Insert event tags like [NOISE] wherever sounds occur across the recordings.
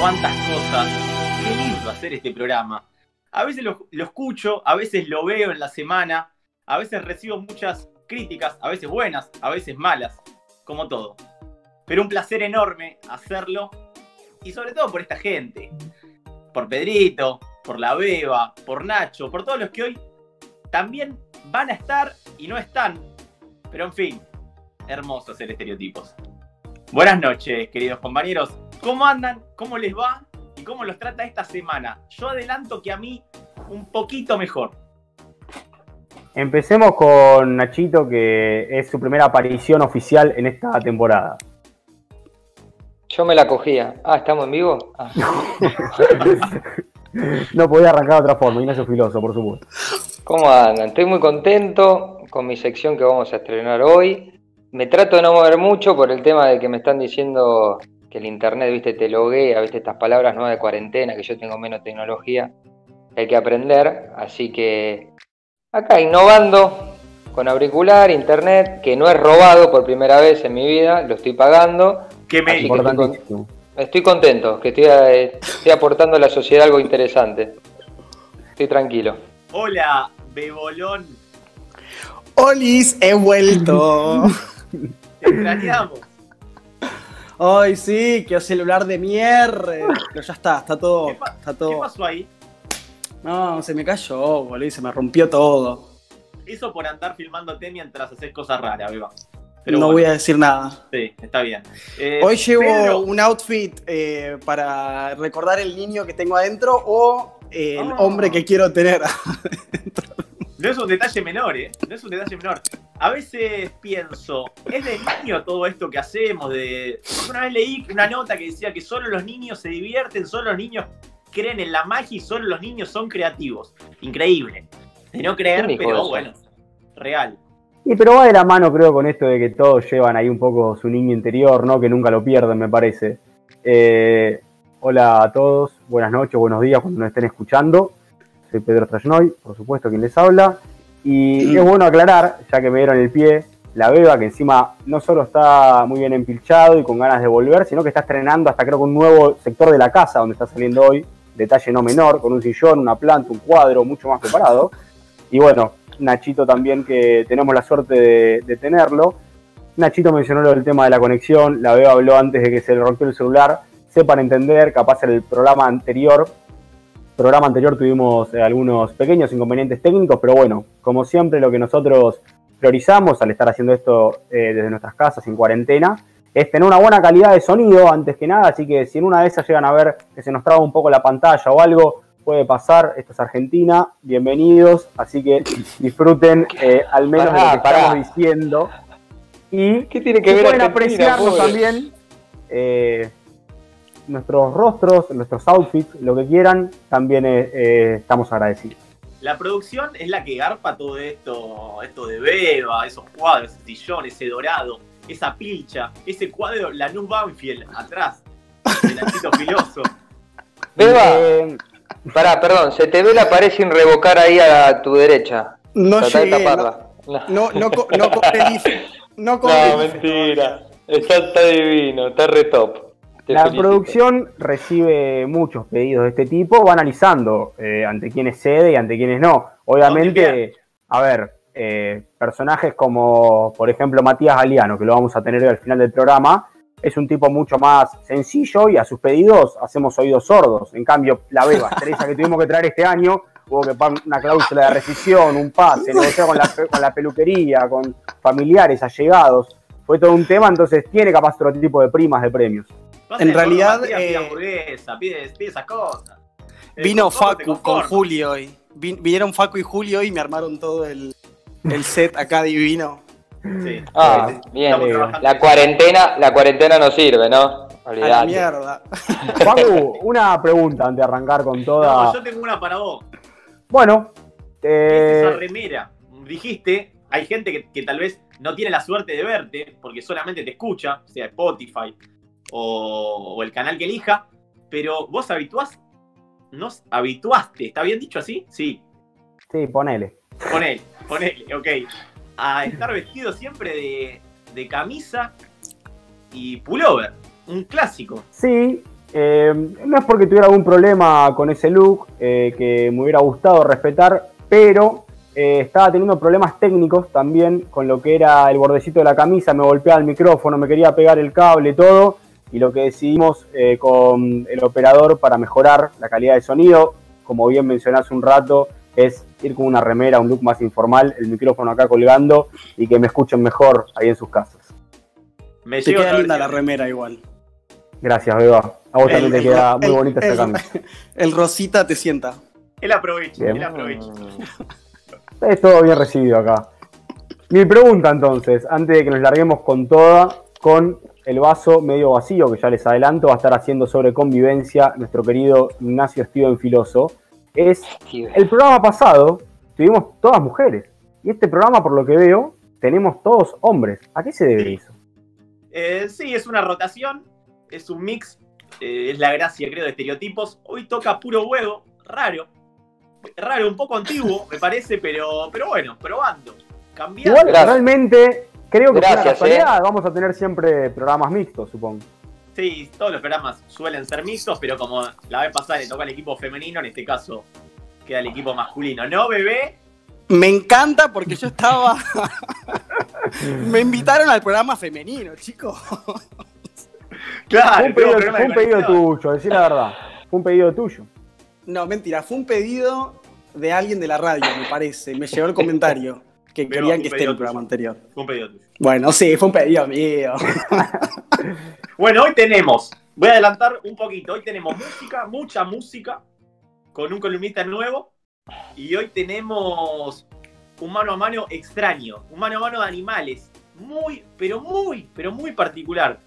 ¿Cuántas cosas? Qué lindo hacer este programa. A veces lo, escucho, a veces lo veo en la semana, a veces recibo muchas críticas, a veces buenas, a veces malas, como todo. Pero un placer enorme hacerlo y sobre todo por esta gente. Por Pedrito, por la Beba, por Nacho, por todos los que hoy también van a estar y no están. Pero en fin, hermoso hacer estereotipos. Buenas noches, queridos compañeros. ¿Cómo andan? ¿Cómo les va? ¿Y cómo los trata esta semana? Yo adelanto que a mí un poquito mejor. Empecemos con Nachito, que es su primera aparición oficial en esta temporada. Yo me la cogía. Ah, ¿estamos en vivo? Ah. [LAUGHS] no podía arrancar de otra forma, Ignacio Filoso, por supuesto. ¿Cómo andan? Estoy muy contento con mi sección que vamos a estrenar hoy. Me trato de no mover mucho por el tema de que me están diciendo que el internet, viste, te loguea, viste, estas palabras nuevas de cuarentena, que yo tengo menos tecnología, hay que aprender. Así que acá innovando con auricular, internet, que no es robado por primera vez en mi vida, lo estoy pagando. Qué me que estoy, con- estoy contento, que estoy, eh, estoy aportando a la sociedad algo interesante. Estoy tranquilo. Hola, Bebolón. Olis, he vuelto. [LAUGHS] Te extrañamos. Ay, sí, qué celular de mierda. [LAUGHS] Pero ya está, está todo. ¿Qué, Está qué todo. pasó ahí? No, se me cayó, boludo, se me rompió todo. Eso por andar filmándote mientras haces cosas raras, Beba. Pero no bueno, voy a decir nada. Sí, está bien. Eh, Hoy llevo un outfit eh, para recordar el niño que tengo adentro o el Ah. hombre que quiero tener. [LAUGHS] No es un detalle menor, ¿eh? No es un detalle menor. A veces pienso, ¿es de niño todo esto que hacemos? De... Una vez leí una nota que decía que solo los niños se divierten, solo los niños creen en la magia y solo los niños son creativos. Increíble. De no creer, ¿Quién dijo pero bueno, real. Y pero va de la mano, creo, con esto de que todos llevan ahí un poco su niño interior, ¿no? Que nunca lo pierden, me parece. Eh, hola a todos, buenas noches, buenos días cuando nos estén escuchando. Soy Pedro Trasnoy, por supuesto, quien les habla. Y es bueno aclarar, ya que me dieron el pie, la Beba, que encima no solo está muy bien empilchado y con ganas de volver, sino que está estrenando hasta creo que un nuevo sector de la casa donde está saliendo hoy. Detalle no menor, con un sillón, una planta, un cuadro, mucho más preparado. Y bueno, Nachito también, que tenemos la suerte de, de tenerlo. Nachito mencionó lo del tema de la conexión, la Beba habló antes de que se le rompió el celular. Sepan entender, capaz en el programa anterior, programa anterior tuvimos eh, algunos pequeños inconvenientes técnicos, pero bueno, como siempre lo que nosotros priorizamos al estar haciendo esto eh, desde nuestras casas en cuarentena es tener una buena calidad de sonido antes que nada, así que si en una de esas llegan a ver que se nos traba un poco la pantalla o algo, puede pasar, esto es Argentina, bienvenidos, así que disfruten eh, al menos de lo Pará, que estamos pará. diciendo. Y ¿Qué tiene que que ver pueden apreciarnos pobre? también eh, nuestros rostros, nuestros outfits, lo que quieran, también eh, eh, estamos agradecidos. La producción es la que garpa todo esto, esto de Beba, esos cuadros, ese sillón, ese dorado, esa pilcha, ese cuadro, Lanús Banfield, atrás, el Nachito [LAUGHS] Filoso. Beba, Eh, pará, perdón, se te ve la pared sin revocar ahí a tu derecha. No Tratá llegué. No, taparla. No, no, no, co- no. No mentira. Está, está divino, está re top. La felicito. producción recibe muchos pedidos de este tipo, va analizando eh, ante quienes cede y ante quienes no. ¿Dónde Obviamente, a ver, eh, personajes como, por ejemplo, Matías Galeano, que lo vamos a tener al final del programa, es un tipo mucho más sencillo y a sus pedidos hacemos oídos sordos. En cambio, la beba estrella que tuvimos que traer este año, hubo que pagar una cláusula de rescisión, un pase, negociar con la, con la peluquería, con familiares, allegados. Fue todo un tema, entonces tiene capaz otro tipo de primas de premios. Pasa En realidad, Matías pide eh, hamburguesa, pide, pide esas cosas. El Vino Facu con. Julio hoy. Vin- vinieron Facu y Julio y me armaron todo el, el set acá divino. Sí. Ah, bien. La cuarentena, la cuarentena no sirve, ¿no? A la Olvidate. mierda. [LAUGHS] Facu, una pregunta antes de arrancar con toda. No, yo tengo una para vos. Bueno, ¿Qué es esa eh, remera? Dijiste, hay gente que, que tal vez no tiene la suerte de verte porque solamente te escucha, sea Spotify o, o el canal que elija, pero vos habituás, nos habituaste, ¿está bien dicho así? Sí, sí, ponele. ponele, ponele, ok. a estar vestido siempre de, de camisa y pullover. Un clásico. Sí, eh, no es porque tuviera algún problema con ese look eh, que me hubiera gustado respetar, pero eh, estaba teniendo problemas técnicos también con lo que era el bordecito de la camisa, me golpeaba el micrófono, me quería pegar el cable, todo, y lo que decidimos eh, con el operador para mejorar la calidad de sonido, como bien mencioné hace un rato, es ir con una remera, un look más informal, el micrófono acá colgando y que me escuchen mejor ahí en sus casas. Me Te llevo queda linda la remera igual. Gracias, Beba. A vos también te El- queda muy el- bonita esta el- camisa. [LAUGHS] El rosita te sienta. Él aprovecha, él aprovecha. Es todo bien recibido acá. Mi pregunta entonces, antes de que nos larguemos con toda, con el vaso medio vacío, que ya les adelanto, va a estar haciendo sobre convivencia nuestro querido Ignacio Steven Filoso, es el programa pasado tuvimos todas mujeres. Y este programa, por lo que veo, tenemos todos hombres. ¿A qué se debe Sí. eso? Eh, sí, es una rotación, es un mix, eh, es la gracia, creo, de estereotipos. Hoy toca puro huevo, raro. Raro, un poco antiguo, me parece, pero, pero bueno, probando. Cambiando. Igual, realmente, creo que por la Gracias, casualidad vamos a tener siempre programas mixtos, supongo. Sí, todos los programas suelen ser mixtos, pero como la vez pasada le tocó al equipo femenino, en este caso queda el equipo masculino. ¿No, bebé? Me encanta porque yo estaba. [LAUGHS] Me invitaron al programa femenino, chicos. Claro, fue un pedido, fue un pedido tuyo, decir la verdad. Fue un pedido tuyo. No, mentira, fue un pedido de alguien de la radio, me parece. Me llegó el comentario que Pero querían que esté en el programa anterior. Fue un pedido tuyo. Bueno, sí, fue un pedido mío. [LAUGHS] Bueno, hoy tenemos, voy a adelantar un poquito, hoy tenemos música, mucha música, con un columnista nuevo, y hoy tenemos un mano a mano extraño, un mano a mano de animales, muy, pero muy, pero muy particular.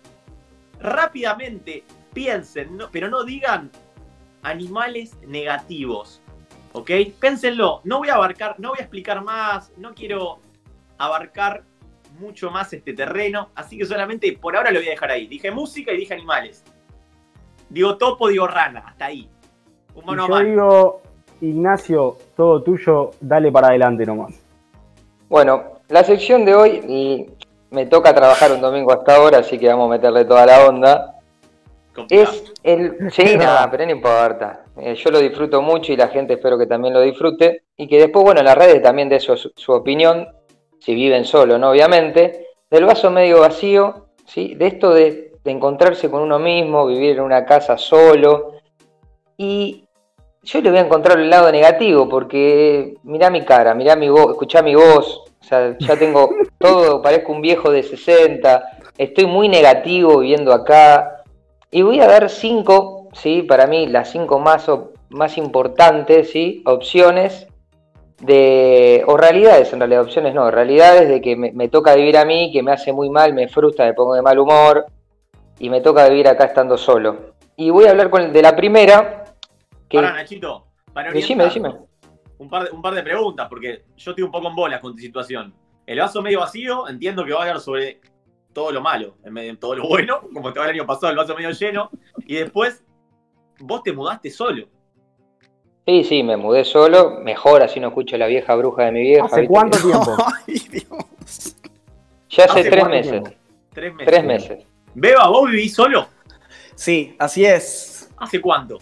Rápidamente piensen, no- pero no digan animales negativos, ¿ok? Pénsenlo, no voy a abarcar, no voy a explicar más, no quiero abarcar mucho más este terreno, así que solamente por ahora lo voy a dejar ahí. Dije música y dije animales. Digo topo, digo rana, hasta ahí. Un Y mano a yo mano. digo, Ignacio, todo tuyo, dale para adelante nomás. Bueno, la sección de hoy y me toca trabajar un domingo hasta ahora, así que vamos a meterle toda la onda. Complicado. Es el. Sí, nada, pero no importa. Eh, yo lo disfruto mucho y la gente espero que también lo disfrute. Y que después, bueno, en las redes también de su, su opinión, si viven solo, ¿no? Obviamente. Del vaso medio vacío, ¿sí? De esto de, de encontrarse con uno mismo, vivir en una casa solo. Y yo le voy a encontrar el lado negativo, porque mirá mi cara, mirá mi voz, escuchá mi voz. O sea, ya tengo [LAUGHS] todo, parezco un viejo de 60. Estoy muy negativo viviendo acá. Y voy a dar cinco, ¿sí? Para mí, las cinco más, más importantes, ¿sí? Opciones de. O realidades, en realidad, opciones no, realidades de que me, me toca vivir a mí, que me hace muy mal, me frustra, me pongo de mal humor. Y me toca vivir acá estando solo. Y voy a hablar con de la primera. Que, Pará, Nachito, para Decime, decime. Un par, de, un par de preguntas, porque yo estoy un poco en bolas con tu situación. El vaso medio vacío, entiendo que va a hablar sobre todo lo malo, en vez de todo lo bueno, como va el año pasado, el vaso medio lleno. Y después, vos te mudaste solo. Sí, sí, me mudé solo. Mejor, así no escucho la vieja bruja de mi vieja. ¿Hace ¿viste? cuánto tiempo? [LAUGHS] Ay, Dios. Ya hace, ¿Hace tres meses. Tres meses. Tres meses. Beba, ¿vos vivís solo? Sí, así es. ¿Hace cuánto?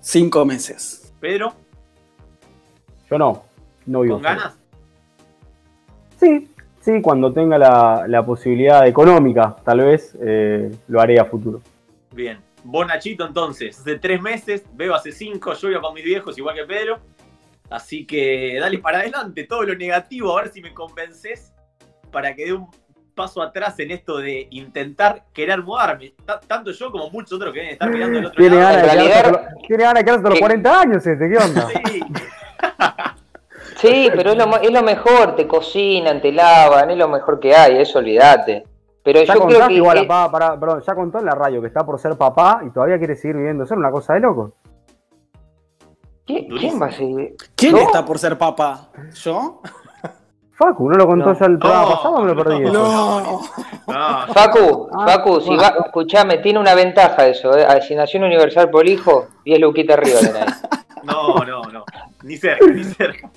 Cinco meses. Pedro, Yo no, no vivo. ¿con solo. ganas? Sí, sí, cuando tenga la, la posibilidad económica, tal vez eh, lo haré a futuro. Bien. Vos, Nachito, entonces, hace tres meses, veo hace cinco, yo vivo con mis viejos igual que Pedro. Así que dale para adelante todo lo negativo, a ver si me convences para que dé un paso atrás en esto de intentar querer mudarme. Ta- tanto yo como muchos otros que deben estar mirando el otro Tiene lado. tiene ganas de quedarse hasta los ¿Qué? 40 años este, ¿qué onda? Sí, [LAUGHS] Sí, [LAUGHS] pero es lo, es lo mejor, te cocinan, te lavan, es lo mejor que hay, eso olvídate. Pero Ya yo creo contaste que... igual, papá, pará, perdón, ya contó en la radio que está por ser papá y todavía quiere seguir viviendo. Eso es una cosa de loco. ¿qui- ¿Quién va a ser? ¿Quién está por ser papá? ¿Yo? Facu, ¿no lo contó No. ya el programa No, pasado o me lo perdí? no. Facu, Ah, Facu, si va, escuchame, tiene una ventaja eso, ¿eh? Asignación universal por hijo, 10 luquitas arriba [LAUGHS] tenés. no, no, no. Ni cerca, ni cerca.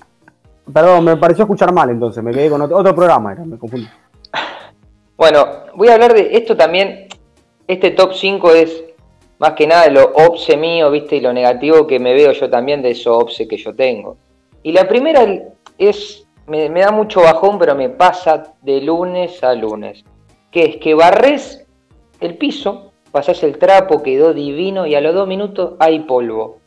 Perdón, me pareció escuchar mal entonces, me quedé con otro, programa, era, me confundí. Bueno, voy a hablar de esto también. Este top 5 es más que nada lo obse mío, ¿viste? Y lo negativo que me veo yo también de eso obse que yo tengo. Y la primera es, me, me da mucho bajón, pero me pasa de lunes a lunes. Que es que barres el piso, pasás el trapo, quedó divino y a los dos minutos hay polvo.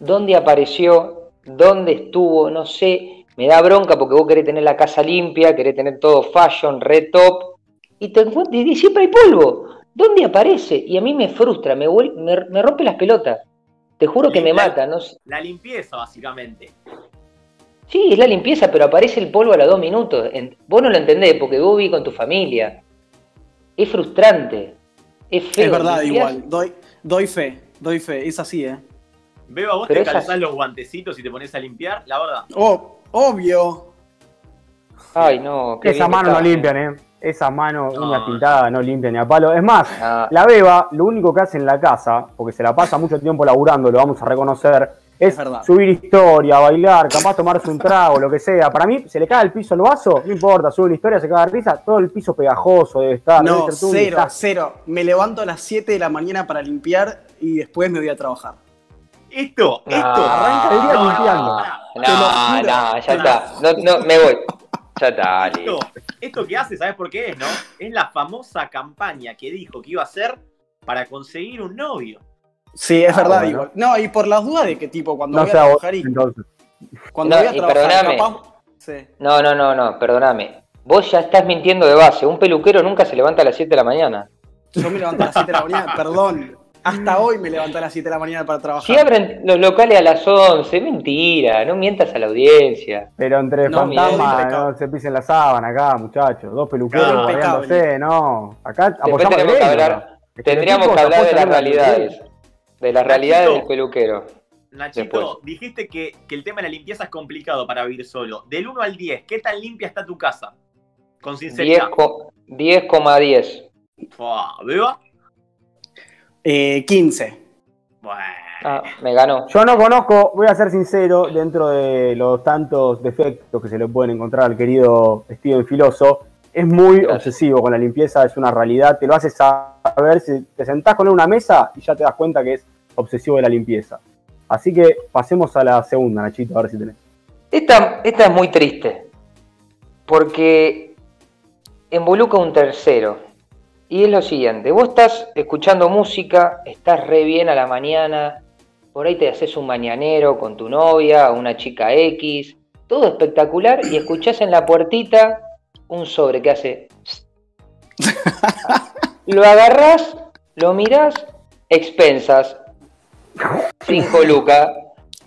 ¿Dónde apareció? ¿Dónde estuvo? No sé. Me da bronca porque vos querés tener la casa limpia, querés tener todo fashion, red top, y, te, y siempre hay polvo. ¿Dónde aparece? Y a mí me frustra, me, me, me rompe las pelotas. Te juro que me La- mata. No sé. La limpieza, básicamente. Sí, es la limpieza, pero aparece el polvo a los dos minutos. En- Vos no lo entendés porque vos vivís con tu familia. Es frustrante. Es feo. Es verdad, Limpiás- igual. Doy, doy fe, doy fe. Es así, ¿eh? Veo a vos Pero te calzás los guantecitos y te pones a limpiar, la verdad. Oh, obvio. Ay, no. qué Esa mano no está. limpian, ¿eh? Esa mano, No. uña pintada, no limpia ni a palo. Es más, Ah, la beba, lo único que hace en la casa, porque se la pasa mucho tiempo laburando, lo vamos a reconocer, es subir historia, bailar, capaz tomarse un trago, lo que sea. Para mí, se le cae el piso el vaso, no importa, sube una historia, se caga de risa, todo el piso pegajoso debe estar. No, debe ser cero, cero. Me levanto a las 7 de la mañana para limpiar y después me voy a trabajar. Esto, No. esto. Arranca el día No, no, limpiando. no, ya está. No, no, me voy. Ya está. Esto, esto que hace, ¿sabes por qué es, no? Es la famosa campaña que dijo que iba a hacer para conseguir un novio. Sí, es Ah, verdad, bueno. igual. No, y por las dudas de que tipo, cuando No voy a vos, trabajar y entonces. cuando No, voy a y trabajar, capaz. Sí. No, no, no, no, perdóname. Vos ya estás mintiendo de base. Un peluquero nunca se levanta a las 7 de la mañana. Yo me levanto a las 7 de la mañana, perdón. Hasta hoy me levanto a las 7 de la mañana para trabajar. Si abren los locales a las 11, mentira. No mientas a la audiencia. Pero entre No, fantasmas no se pisen la sábana acá, muchachos. Dos peluqueros No, barriéndose, no. Acá apoyamos tenemos que hablar, ¿no? tendríamos que hablar de las apoyan a la realidades. De las realidades del peluquero. Nachito, Después. dijiste que, que el tema de la limpieza es complicado para vivir solo. Del 1 al 10, ¿qué tan limpia está tu casa? Con 10 sinceridad. co- 10,10. Fua, ¿Beba? Eh, 15. Bueno. Ah, me ganó. Yo no conozco, voy a ser sincero, dentro de los tantos defectos que se le pueden encontrar al querido Steven Filoso, es muy Gracias. obsesivo con la limpieza, es una realidad, te lo hace saber, si te sentás con él en una mesa y ya te das cuenta que es obsesivo de la limpieza. Así que pasemos a la segunda, Nachito, a ver si tenés. Esta, esta es muy triste. Porque involucra un tercero. Y es lo siguiente, vos estás escuchando música, estás re bien a la mañana, por ahí te haces un mañanero con tu novia, una chica X, todo espectacular, y escuchás en la puertita un sobre que hace... [LAUGHS] lo agarrás, lo mirás, expensas, 5 lucas,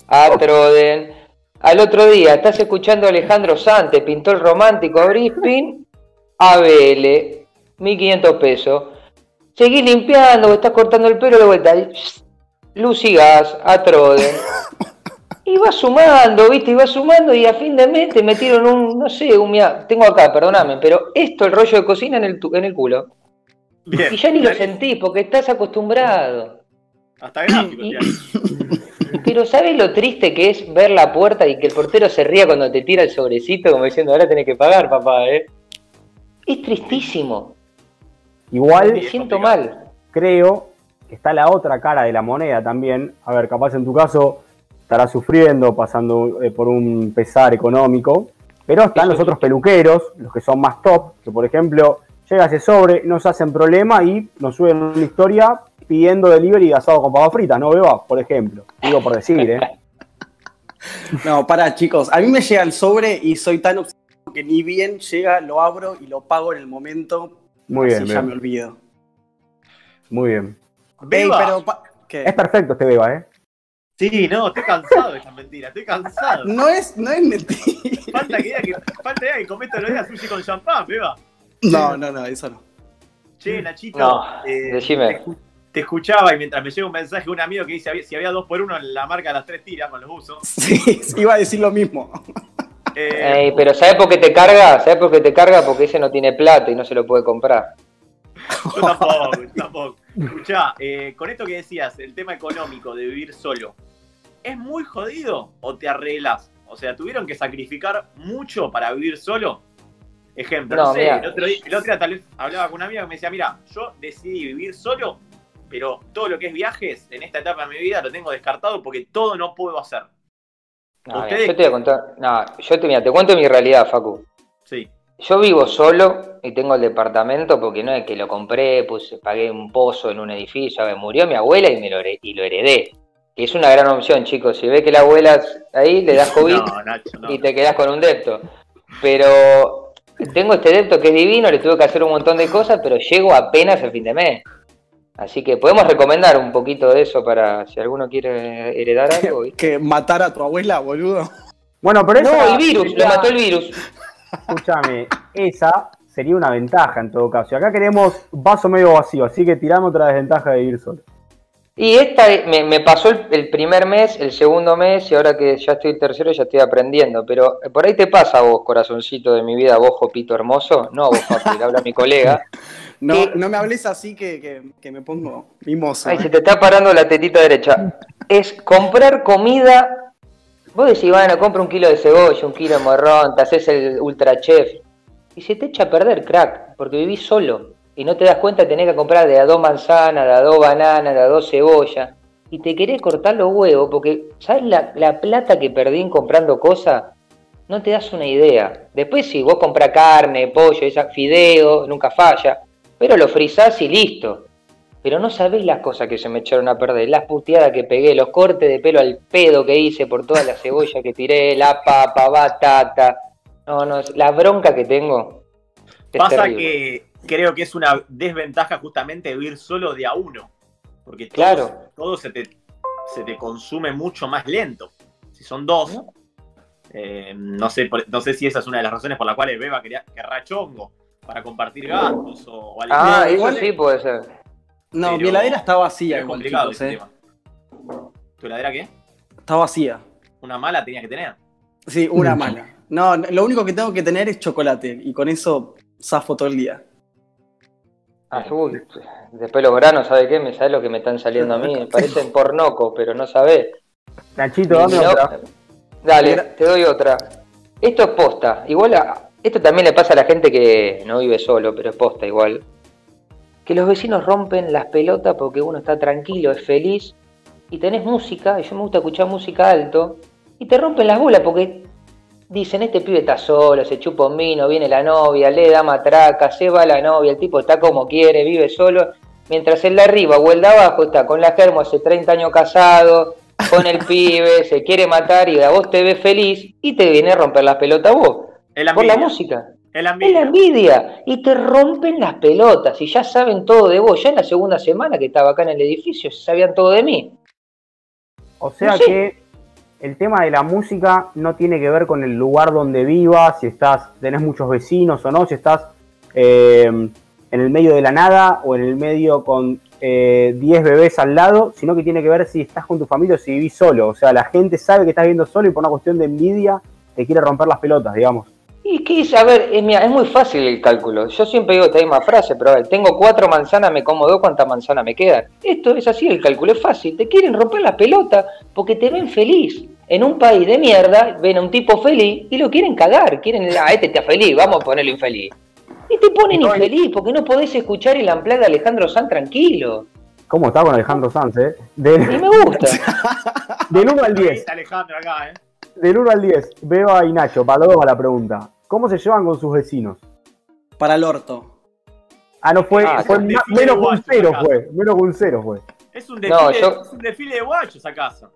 a Troden. Al otro día estás escuchando a Alejandro Sante, pintor romántico Brispin, a Vele, 1500 pesos. Seguís limpiando, estás cortando el pelo de vuelta. y, Luz y gas, a Troden. [LAUGHS] Y vas sumando, viste, y vas sumando y a fin de mes te metieron un, no sé, un tengo acá, perdóname, pero esto, el rollo de cocina en el, en el culo. Bien. Y ya ni lo sentís porque estás acostumbrado. Hasta gráfico, Y-. [LAUGHS] Pero ¿sabes lo triste que es ver la puerta y que el portero se ría cuando te tira el sobrecito como diciendo, ahora tenés que pagar, papá, eh? Es tristísimo. Igual Me siento mal. creo que está la otra cara de la moneda también. A ver, capaz en tu caso estarás sufriendo, pasando eh, por un pesar económico, pero están los otros peluqueros, los que son más top, que por ejemplo llega ese sobre, no se hacen problema y nos suben una historia pidiendo delivery de asado con papas fritas, ¿no, Beba? Por ejemplo. Digo por decir, ¿eh? [LAUGHS] No, para chicos, a mí me llega el sobre y soy tan obsesivo que ni bien llega, lo abro y lo pago en el momento. Muy bien, así ya Beba. me olvido. Muy bien. Ey, pero pa- ¿qué? Es perfecto este Beba, ¿eh? Sí, no, estoy cansado de esta mentira, estoy cansado. No es, no es mentira. Falta que diga que, falta que, todos los días sushi con champán, beba. No, no, no, eso no. Che, Nachito, No, eh, decime. Te, escu- te escuchaba y mientras me llega un mensaje de un amigo que dice si había dos por uno en la marca de las tres tiras con los usos. Sí, iba a decir lo mismo. Eh, Ey, pero ¿sabes por qué te carga? ¿Sabes por qué te carga? Porque ese no tiene plata y no se lo puede comprar. Yo tampoco, tampoco. Escuchá, eh, con esto que decías, el tema económico de vivir solo, ¿es muy jodido o te arreglas? O sea, tuvieron que sacrificar mucho para vivir solo. Ejemplo, No, no, sé, el otro, día, el otro día tal vez hablaba con una amiga que me decía, mira, yo decidí vivir solo, pero todo lo que es viajes en esta etapa de mi vida lo tengo descartado porque todo no puedo hacer. No, mira, yo te voy a contar. No, yo te, mira, te cuento mi realidad, Facu. Sí. Yo vivo solo y tengo el departamento porque no es que lo compré, pues pagué un pozo en un edificio, me murió mi abuela y me lo, y lo heredé. Que es una gran opción, chicos. Si ves que la abuela ahí le das [LAUGHS] COVID No, Nacho, no. y te quedás con un depto. Pero tengo este depto que es divino, le tuve que hacer un montón de cosas, pero llego apenas al fin de mes. Así que podemos recomendar un poquito de eso para si alguno quiere heredar algo. ¿viste? Que matar a tu abuela, boludo. Bueno, pero esa No, el virus, lo sería- mató el virus. Escúchame, esa sería una ventaja en todo caso. Y acá queremos vaso medio vacío, así que tirame otra desventaja de vivir solo. Y esta me, me pasó el, el primer mes, el segundo mes, y ahora que ya estoy tercero ya estoy aprendiendo. Pero por ahí te pasa a vos, corazoncito de mi vida, vos, Jopito hermoso. No, vos, papi, habla mi colega. [LAUGHS] No, ¿Qué? no me hables así que, que, que me pongo mimoso. Ay, se te está parando la tetita derecha. Es comprar comida. Vos decís, bueno, compra un kilo de cebolla, un kilo de morrón, te haces el ultra chef. Y se te echa a perder, crack, porque vivís solo. Y no te das cuenta, tenés que comprar de a dos manzanas, de a dos bananas, de a dos cebollas. Y te querés cortar los huevos, porque ¿sabes la, la plata que perdí en comprando cosas? No te das una idea. Después si vos compras carne, pollo, esa, fideo, nunca falla. Pero lo frizás y listo. Pero no sabés las cosas que se me echaron a perder, las puteadas que pegué, los cortes de pelo al pedo que hice por toda la cebolla que tiré, la papa, batata. No, no, la bronca que tengo. es Pasa terrible. que creo que es una desventaja justamente vivir solo de a uno. Porque todo, Claro. todo se, te, se te consume mucho más lento. Si son dos, ¿No? eh, no, sé, no sé si esa es una de las razones por las cuales Beba quería, querrá chongo para compartir gastos o, o Ah, No, eso igual- sí puede ser. No, pero- mi heladera está vacía, es complicado chicos, ese eh. tema. ¿Tu heladera qué? Está vacía. Una mala tenías que tener. Sí, una mala. No, lo único que tengo que tener es chocolate y con eso zafo todo el día. Ah, uy, después los granos, ¿sabe qué? Me sabes lo que me están saliendo a mí. [LAUGHS] Me parecen pornoco, pero no sabés. Nachito, dame No- otra. Dale, te doy otra. Esto es posta. Igual, a- esto también le pasa a la gente que no vive solo, pero es posta igual. Que los vecinos rompen las pelotas porque uno está tranquilo, es feliz, y tenés música, y yo me gusta escuchar música alto, y te rompen las bolas porque dicen, este pibe está solo, se chupa un vino, viene la novia, le da matraca, se va la novia, el tipo está como quiere, vive solo, mientras el de arriba o el de abajo está con la germo hace 30 años casado, con el [LAUGHS] pibe, se quiere matar y a vos te ves feliz y te viene a romper las pelotas vos. Por la música. Es la Es la envidia. Y te rompen las pelotas. Y ya saben todo de vos. Ya en la segunda semana que estaba acá en el edificio, sabían todo de mí. O sea No sé. que el tema de la música no tiene que ver con el lugar donde vivas, si estás, tenés muchos vecinos o no, si estás eh, en el medio de la nada o en el medio con eh, 10 bebés al lado, sino que tiene que ver si estás con tu familia o si vivís solo. O sea, la gente sabe que estás viviendo solo y por una cuestión de envidia te quiere romper las pelotas, digamos. Y que es, a ver, es, mira, es muy fácil el cálculo. Yo siempre digo esta misma frase, pero a ver, tengo cuatro manzanas, me como dos, ¿cuántas manzanas me quedan? Esto es así, el cálculo es fácil. Te quieren romper la pelota porque te ven feliz. En un país de mierda, ven a un tipo feliz y lo quieren cagar. Quieren, ah, este está feliz, vamos a ponerlo infeliz. Y te ponen No, y- infeliz porque no podés escuchar el amplad de Alejandro Sanz tranquilo. ¿Cómo está con Alejandro Sanz, eh? Y Del, me gusta. [LAUGHS] del 1 al 10. Está Alejandro acá, ¿eh? Del 1 al 10. Beba y Nacho, para los dos a la pregunta. ¿Cómo se llevan con sus vecinos? Para el orto. Ah, no fue, Ah, fue menos que un cero fue, menos que un cero fue. Es un desfile, No, yo- es un desfile de guachos esa casa.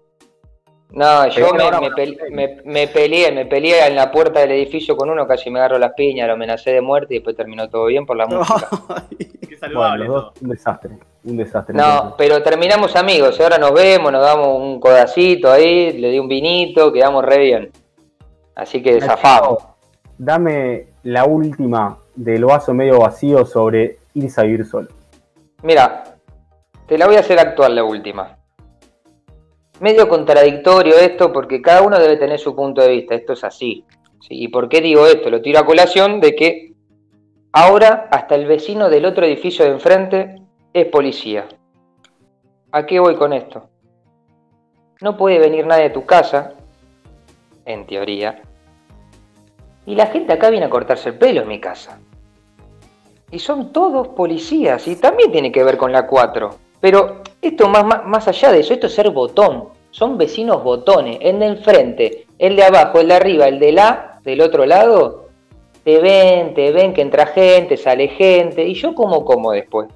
No, yo me, ahora me, con pele- los me- me peleé, me peleé en la puerta del edificio con uno, casi me agarro las piñas, lo amenacé de muerte y después terminó todo bien por la [LAUGHS] música. Qué Bueno, saludable los dos, todo. un desastre. Un desastre. No, entonces. pero terminamos amigos, y ahora nos vemos, nos damos un codacito ahí, le di un vinito, quedamos re bien. Así que zafamos. Dame la última del vaso medio vacío sobre irse a vivir solo. Mira, te la voy a hacer actual la última. Medio contradictorio esto porque cada uno debe tener su punto de vista, esto es así. ¿sí? ¿Y por qué digo esto? Lo tiro a colación de que ahora hasta el vecino del otro edificio de enfrente es policía. ¿A qué voy con esto? No puede venir nadie a tu casa en teoría. Y la gente acá viene a cortarse el pelo en mi casa. Y son todos policías y también tiene que ver con la 4. Pero esto más, más, más allá de eso, esto es ser botón. Son vecinos botones. El de enfrente, el de abajo, el de arriba, el de la, del otro lado. Te ven, te ven que entra gente, sale gente. ¿Y yo cómo como después?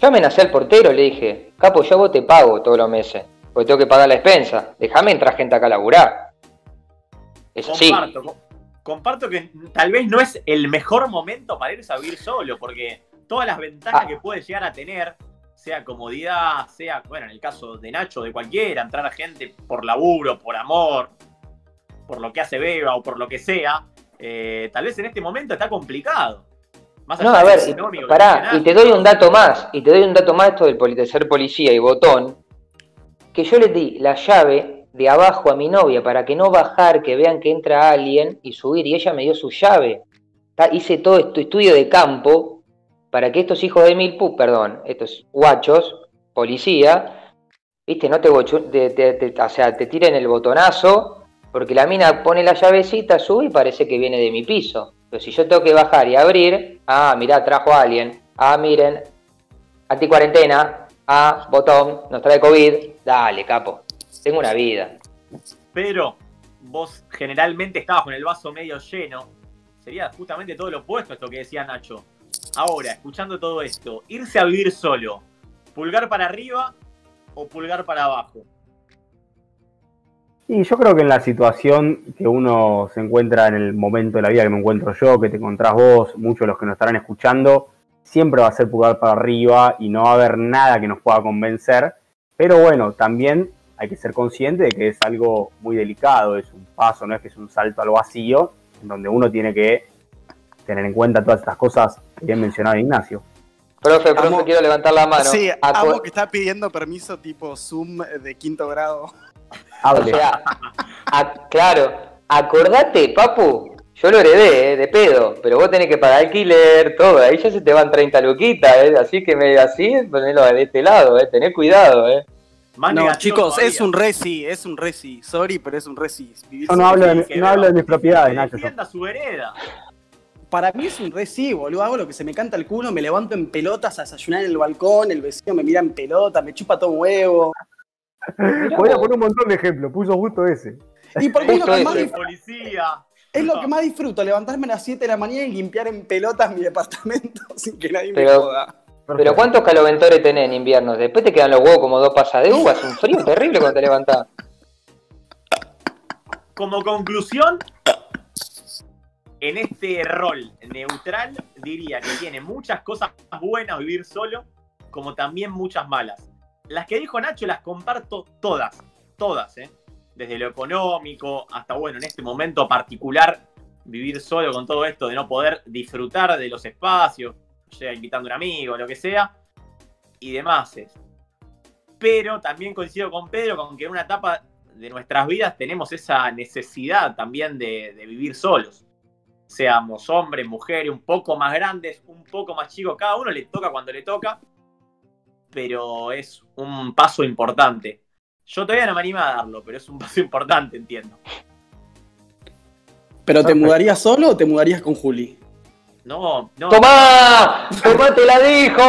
Yo amenacé al portero, le dije, capo, yo vos te pago todos los meses, porque tengo que pagar la expensa. Déjame entrar gente acá a laburar. Es así. Comparto, co- comparto que tal vez no es el mejor momento para irse a vivir solo, porque todas las ventajas Ah. que puede llegar a tener, sea comodidad, sea, bueno, en el caso de Nacho, de cualquiera, entrar a gente por laburo, por amor, por lo que hace Beba o por lo que sea, eh, tal vez en este momento está complicado. Más No, a ver, y- pará, y te doy un dato más, y te doy un dato más esto del de ser policía y botón, que yo le di la llave de abajo a mi novia para que no bajar, que vean que entra alguien y subir, y ella me dio su llave. Hice todo esto estudio de campo para que estos hijos de mil pu, perdón, estos guachos, policía, viste, no te, te- o sea, te tiren el botonazo, porque la mina pone la llavecita, sube y parece que viene de mi piso. Pero si yo tengo que bajar y abrir, ah, mirá, trajo a alguien. Ah, miren, anticuarentena. Ah, botón, nos trae COVID. Dale, capo. Tengo una vida. Pero vos generalmente estabas con el vaso medio lleno. Sería justamente todo lo opuesto a esto que decía Nacho. Ahora, escuchando todo esto, irse a vivir solo, pulgar para arriba o pulgar para abajo. Y yo creo que en la situación que uno se encuentra en el momento de la vida que me encuentro yo, que te encontrás vos, muchos de los que nos estarán escuchando, siempre va a ser pulgar para arriba y no va a haber nada que nos pueda convencer. Pero bueno, también hay que ser consciente de que es algo muy delicado, es un paso, no es que es un salto al vacío, en donde uno tiene que tener en cuenta todas estas cosas bien mencionaba Ignacio. Profe, profe, Amo- quiero levantar la mano. sí, Acu- amo que está pidiendo permiso tipo Zoom de quinto grado. O sea, a- claro, acordate, papu, yo lo heredé, eh, de pedo, pero vos tenés que pagar alquiler, todo, ahí ya se te van 30 luquitas, eh, así que me así, ponelo de este lado, eh, tené cuidado, eh. Más No, chicos, todavía. es un resi, es un resi. Sorry, pero es un resi. Vivir Yo no hablo de, no hablo de mis propiedades, Nacho. defienda su vereda. Para mí es un resi, boludo. Hago lo que se me canta el culo, me levanto en pelotas a desayunar en el balcón, el vecino me mira en pelota, me chupa todo un huevo. [LAUGHS] Podría poner un montón de ejemplos, puso justo ese. Y porque es lo, que más, policía. es lo que [LAUGHS] más disfruto, levantarme a las 7 de la mañana y limpiar en pelotas mi departamento [LAUGHS] sin que nadie me joda. Pero ¿cuántos caloventores tenés en invierno? Después te quedan los huevos como dos pasas de uva, es un frío terrible cuando te levantás. Como conclusión, en este rol neutral, diría que tiene muchas cosas buenas vivir solo, como también muchas malas. Las que dijo Nacho las comparto todas, todas, ¿eh? Desde lo económico hasta, bueno, en este momento particular, vivir solo con todo esto de no poder disfrutar de los espacios, sea invitando a un amigo, lo que sea, y demás. Pero también coincido con Pedro con que en una etapa de nuestras vidas tenemos esa necesidad también de vivir solos. Seamos hombres, mujeres, un poco más grandes, un poco más chicos, cada uno le toca cuando le toca, pero es un paso importante. Yo todavía no me animo a darlo, pero es un [LAUGHS] paso importante, entiendo. ¿Pero te mudarías solo o te mudarías con Juli? No, no. ¡Tomá! ¡Tomá, te la dijo!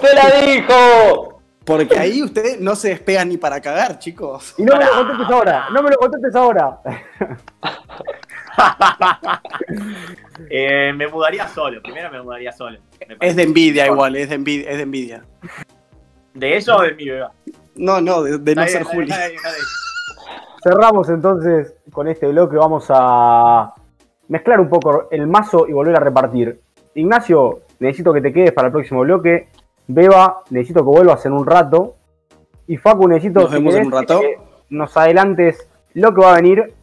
¡Te la dijo! Porque ahí ustedes no se despegan ni para cagar, chicos. Y no me lo Pará, contestes ahora, no me lo contestes ahora. [LAUGHS] [LAUGHS] Eh, me mudaría solo, primero me mudaría solo. Me Es de envidia igual, es de envidia. Es de, envidia. ¿De eso o de mi bebé? No, no, de, de no ser Juli. Cerramos entonces con este bloque, vamos a mezclar un poco el mazo y volver a repartir. Ignacio, necesito que te quedes para el próximo bloque. Beba, necesito que vuelvas en un rato. Y Facu, necesito Nos si vemos en querés, un rato. que nos adelantes lo que va a venir.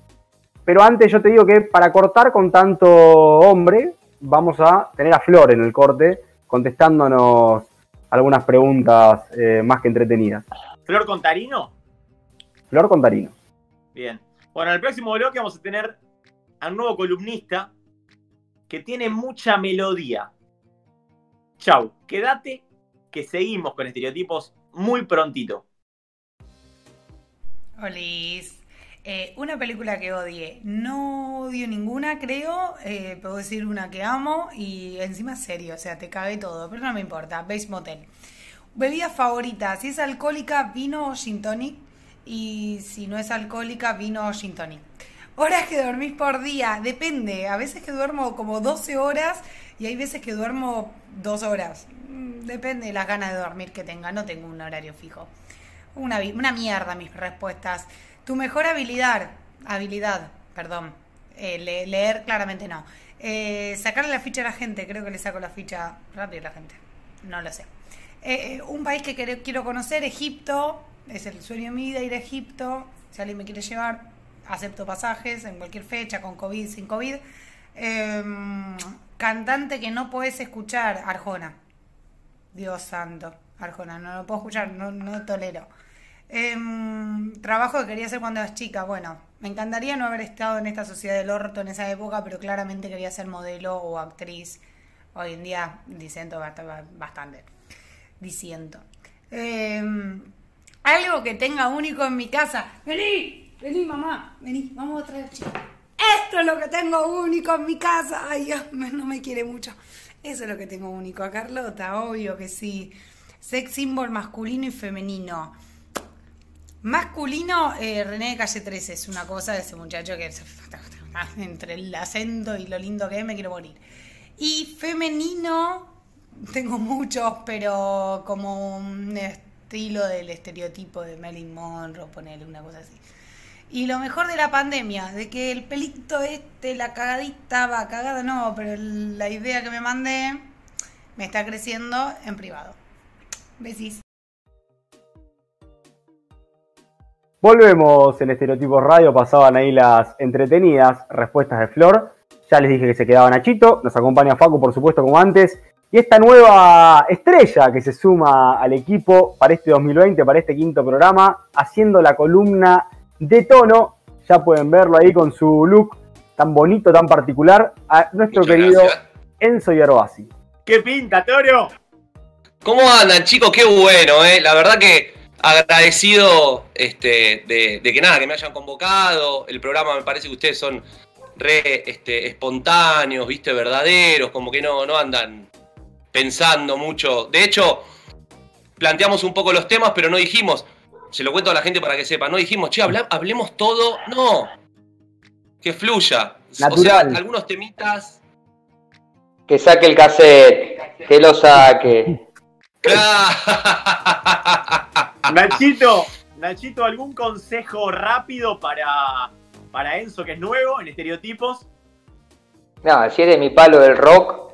Pero antes yo te digo que para cortar con tanto hombre, vamos a tener a Flor en el corte contestándonos algunas preguntas eh, más que entretenidas. ¿Flor Contarino? Flor Contarino. Bien. Bueno, en el próximo bloque vamos a tener a un nuevo columnista que tiene mucha melodía. Chau, quédate que seguimos con estereotipos muy prontito. Olis. Eh, una película que odie. No odio ninguna, creo. Eh, puedo decir una que amo y encima serio, o sea, te cagué todo, pero no me importa. Base Motel. Bebida favorita, si es alcohólica, vino o gin tonic. Y si no es alcohólica, vino o gin tonic. Horas que dormís por día, depende. A veces que duermo como 12 horas y hay veces que duermo 2 horas. Mm, Depende de las ganas de dormir que tenga, no tengo un horario fijo. Una, una mierda mis respuestas. Tu mejor habilidad, habilidad, perdón. Eh, le- leer claramente no. Eh, sacarle la ficha a la gente, creo que le saco la ficha rápido a la gente. No lo sé. Eh, eh, un país que quiero conocer, Egipto. Es el sueño de ir a Egipto. Si alguien me quiere llevar, acepto pasajes en cualquier fecha, con COVID, sin COVID. Eh, cantante que no podés escuchar, Arjona. Dios santo, Arjona, no lo puedo escuchar, no, no tolero. Em, trabajo que quería hacer cuando era chica, bueno, me encantaría no haber estado en esta sociedad del orto en esa época, pero claramente quería ser modelo o actriz. Hoy en día disiento bast- bastante. Disiento. Em, algo que tenga único en mi casa. Vení, vení mamá, vení, vamos a traer chico. Esto es lo que tengo único en mi casa. Ay, Dios, no me quiere mucho. Eso es lo que tengo único. A Carlota, obvio que sí. Sex symbol masculino y femenino. Masculino, eh, René de Calle 13 es una cosa de ese muchacho que [LAUGHS] entre el acento y lo lindo que es me quiero morir. Y femenino, tengo muchos, pero como un estilo del estereotipo de Marilyn Monroe, ponerle una cosa así. Y lo mejor de la pandemia, de que el pelito este, la cagadita, va cagada no, pero la idea que me mandé me está creciendo en privado. Besis. Volvemos en Estereotipos Radio, pasaban ahí las entretenidas respuestas de Flor. Ya les dije que se quedaba Nachito, nos acompaña Facu, por supuesto, como antes. Y esta nueva estrella que se suma al equipo para este 2020, para este quinto programa, haciendo la columna de tono. Ya pueden verlo ahí con su look tan bonito, tan particular, a nuestro Muchas querido gracias. Enzo Yerbasi. ¿Qué pinta, Toro? ¿Cómo andan, chicos? Qué bueno, ¿eh? La verdad que agradecido este, de, de que nada, que me hayan convocado. El programa me parece que ustedes son re este, espontáneos, ¿viste? Verdaderos, como que no, no andan pensando mucho. De hecho, planteamos un poco los temas, pero no dijimos, se lo cuento a la gente para que sepa, no dijimos, che, habla- hablemos todo. No, que fluya. Natural. O sea, algunos temitas. Que saque el cassette, que lo saque. [LAUGHS] Nachito, Nachito, ¿algún consejo rápido para, para Enzo, que es nuevo en estereotipos? No, si es de mi palo del rock,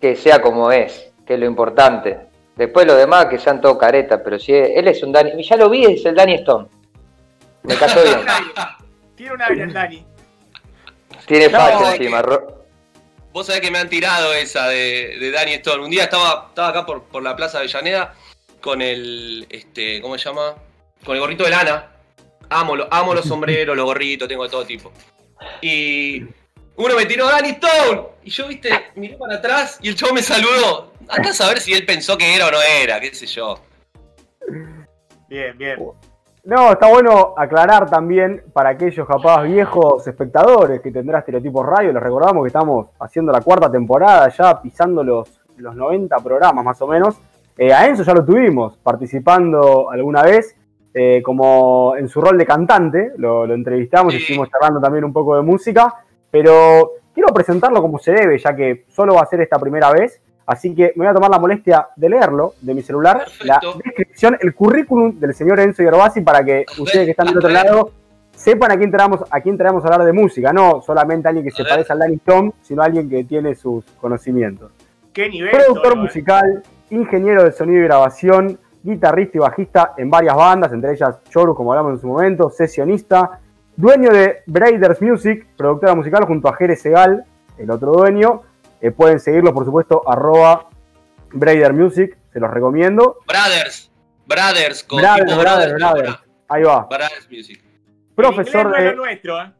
que sea como es, que es lo importante. Después lo demás que sean todo careta, pero si es- él es un Danny, ya lo vi, es el Danny Stone. Me cayó bien. Tiene un aire el Dani. Tiene No, facha encima. que- Vos sabés que me han tirado esa de, de Danny Stone. Un día estaba, estaba acá por, por la Plaza de Avellaneda con el, este, ¿cómo se llama? Con el gorrito de lana. Amo, lo- amo los [LAUGHS] sombreros, los gorritos, tengo de todo tipo. Y uno me tiró Danny Stone. Y yo, viste, miré para atrás y el chavo me saludó. Andá a saber si él pensó que era o no era, qué sé yo. Bien, bien. No, está bueno aclarar también para aquellos capaz viejos espectadores que tendrá Estereotipos Radio, les recordamos que estamos haciendo la cuarta temporada, ya pisando los, los 90 programas más o menos. Eh, a Enzo ya lo tuvimos participando alguna vez, eh, como en su rol de cantante, lo, lo entrevistamos estuvimos charlando también un poco de música, pero quiero presentarlo como se debe, ya que solo va a ser esta primera vez. Así que me voy a tomar la molestia de leerlo de mi celular, la descripción, el currículum del señor Enzo Yerbasi para que ustedes que están del otro lado sepan a quién traemos a quién traemos a hablar de música, no solamente alguien que se A ver. parece al Danny Stone, sino alguien que tiene sus conocimientos. ¿Qué nivel? Productor eh? Ingeniero de sonido y grabación, guitarrista y bajista en varias bandas, entre ellas Chorus, como hablamos en su momento, sesionista, dueño de Braiders Music, productora musical junto a Jerez Segal, el otro dueño. Eh, pueden seguirlo, por supuesto, arroba Braider Music, se los recomiendo. Brothers, Brothers, con Brothers, tipo brothers, brothers. para- Ahí va. Brothers Music. Profesor El inglés no es de... lo nuestro, ¿eh?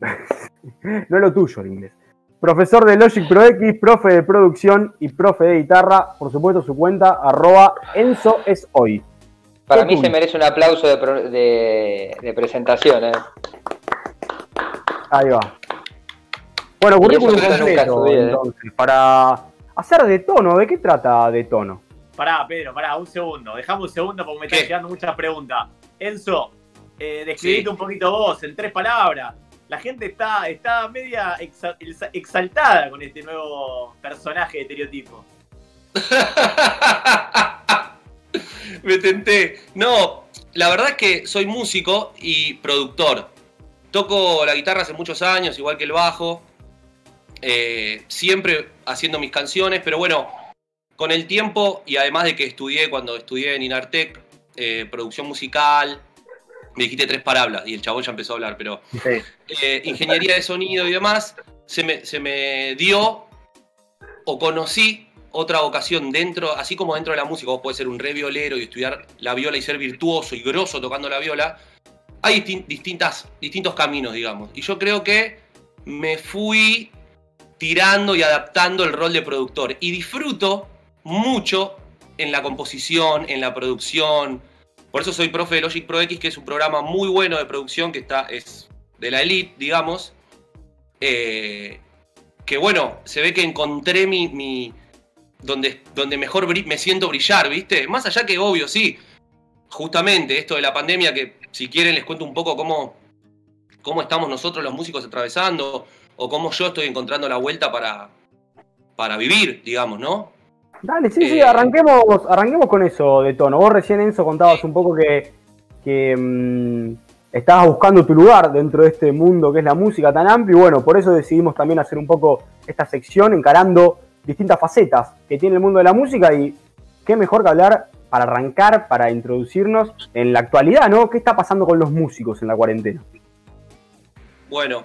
[LAUGHS] No es lo tuyo el inglés. Profesor de Logic Pro X, profe de producción y profe de guitarra. Por supuesto, su cuenta, arroba Enzo es hoy. Para ¿Qué mí se merece un aplauso de, pro- de- de presentación. ¿eh? Ahí va. Bueno, currículum completo, subí, ¿eh? entonces, para hacer de tono, ¿de qué trata de tono? Pará, Pedro, pará, un segundo. Dejame un segundo porque me están llegando muchas preguntas. Enzo, eh, describite Sí. un poquito vos en tres palabras. La gente está, está media exa- exa- exaltada con este nuevo personaje de estereotipo. [LAUGHS] Me tenté. No, la verdad es que soy músico y productor. Toco la guitarra hace muchos años, igual que el bajo. Eh, siempre haciendo mis canciones, pero bueno, con el tiempo y además de que estudié cuando estudié en Inartec, eh, producción musical, me dijiste tres palabras y el chabón ya empezó a hablar, pero eh, ingeniería de sonido y demás, se me, se me dio o conocí otra vocación dentro, así como dentro de la música, vos podés ser un re violero y estudiar la viola y ser virtuoso y grosso tocando la viola, hay distin- distintas, distintos caminos, digamos. Y yo creo que me fui tirando y adaptando el rol de productor. Y disfruto mucho en la composición, en la producción. Por eso soy profe de Logic Pro X, que es un programa muy bueno de producción que está, es de la elite, digamos. Eh, que bueno, se ve que encontré mi. mi- donde, donde mejor me siento brillar, ¿viste? Más allá que obvio, sí. Justamente esto de la pandemia, que si quieren les cuento un poco cómo, cómo estamos nosotros los músicos atravesando, o cómo yo estoy encontrando la vuelta para, para vivir, digamos, ¿no? Dale, sí, sí, Eh, arranquemos, arranquemos con eso de tono. Vos recién, Enzo, contabas un poco que, que mm, estabas buscando tu lugar dentro de este mundo que es la música tan amplio y bueno, por eso decidimos también hacer un poco esta sección encarando distintas facetas que tiene el mundo de la música y qué mejor que hablar para arrancar, para introducirnos en la actualidad, ¿no? ¿Qué está pasando con los músicos en la cuarentena? Bueno,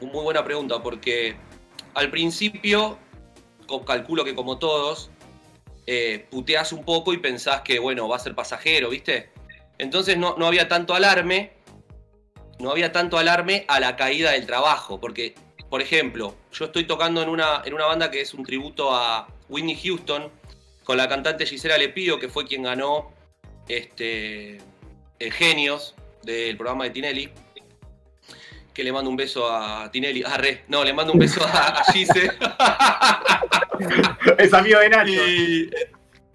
muy buena pregunta, porque al principio, calculo que como todos, eh, puteás un poco y pensás que, bueno, va a ser pasajero, ¿viste? Entonces no, no había tanto alarme, no había tanto alarme a la caída del trabajo, porque, por ejemplo, yo estoy tocando en una, en una banda que es un tributo a Whitney Houston, con la cantante Gisela Lepío, que fue quien ganó este, el Genios del programa de Tinelli que le mando un beso a Tinelli. Ah, re. No, le mando un beso a, a Gise. [LAUGHS] Es amigo de Nacho. Y-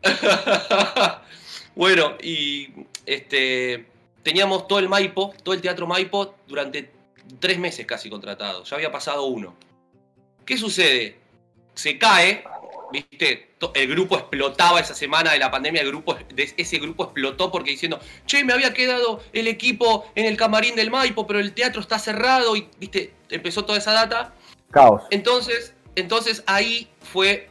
[LAUGHS] bueno, y este teníamos todo el Maipo, todo el teatro Maipo durante tres meses casi contratado. Ya había pasado uno. ¿Qué sucede? Se cae, viste, el grupo explotaba esa semana de la pandemia, el grupo, ese grupo explotó porque diciendo, che, me había quedado el equipo en el camarín del Maipo, pero el teatro está cerrado y, viste, empezó toda esa data. Caos. Entonces, entonces ahí fue,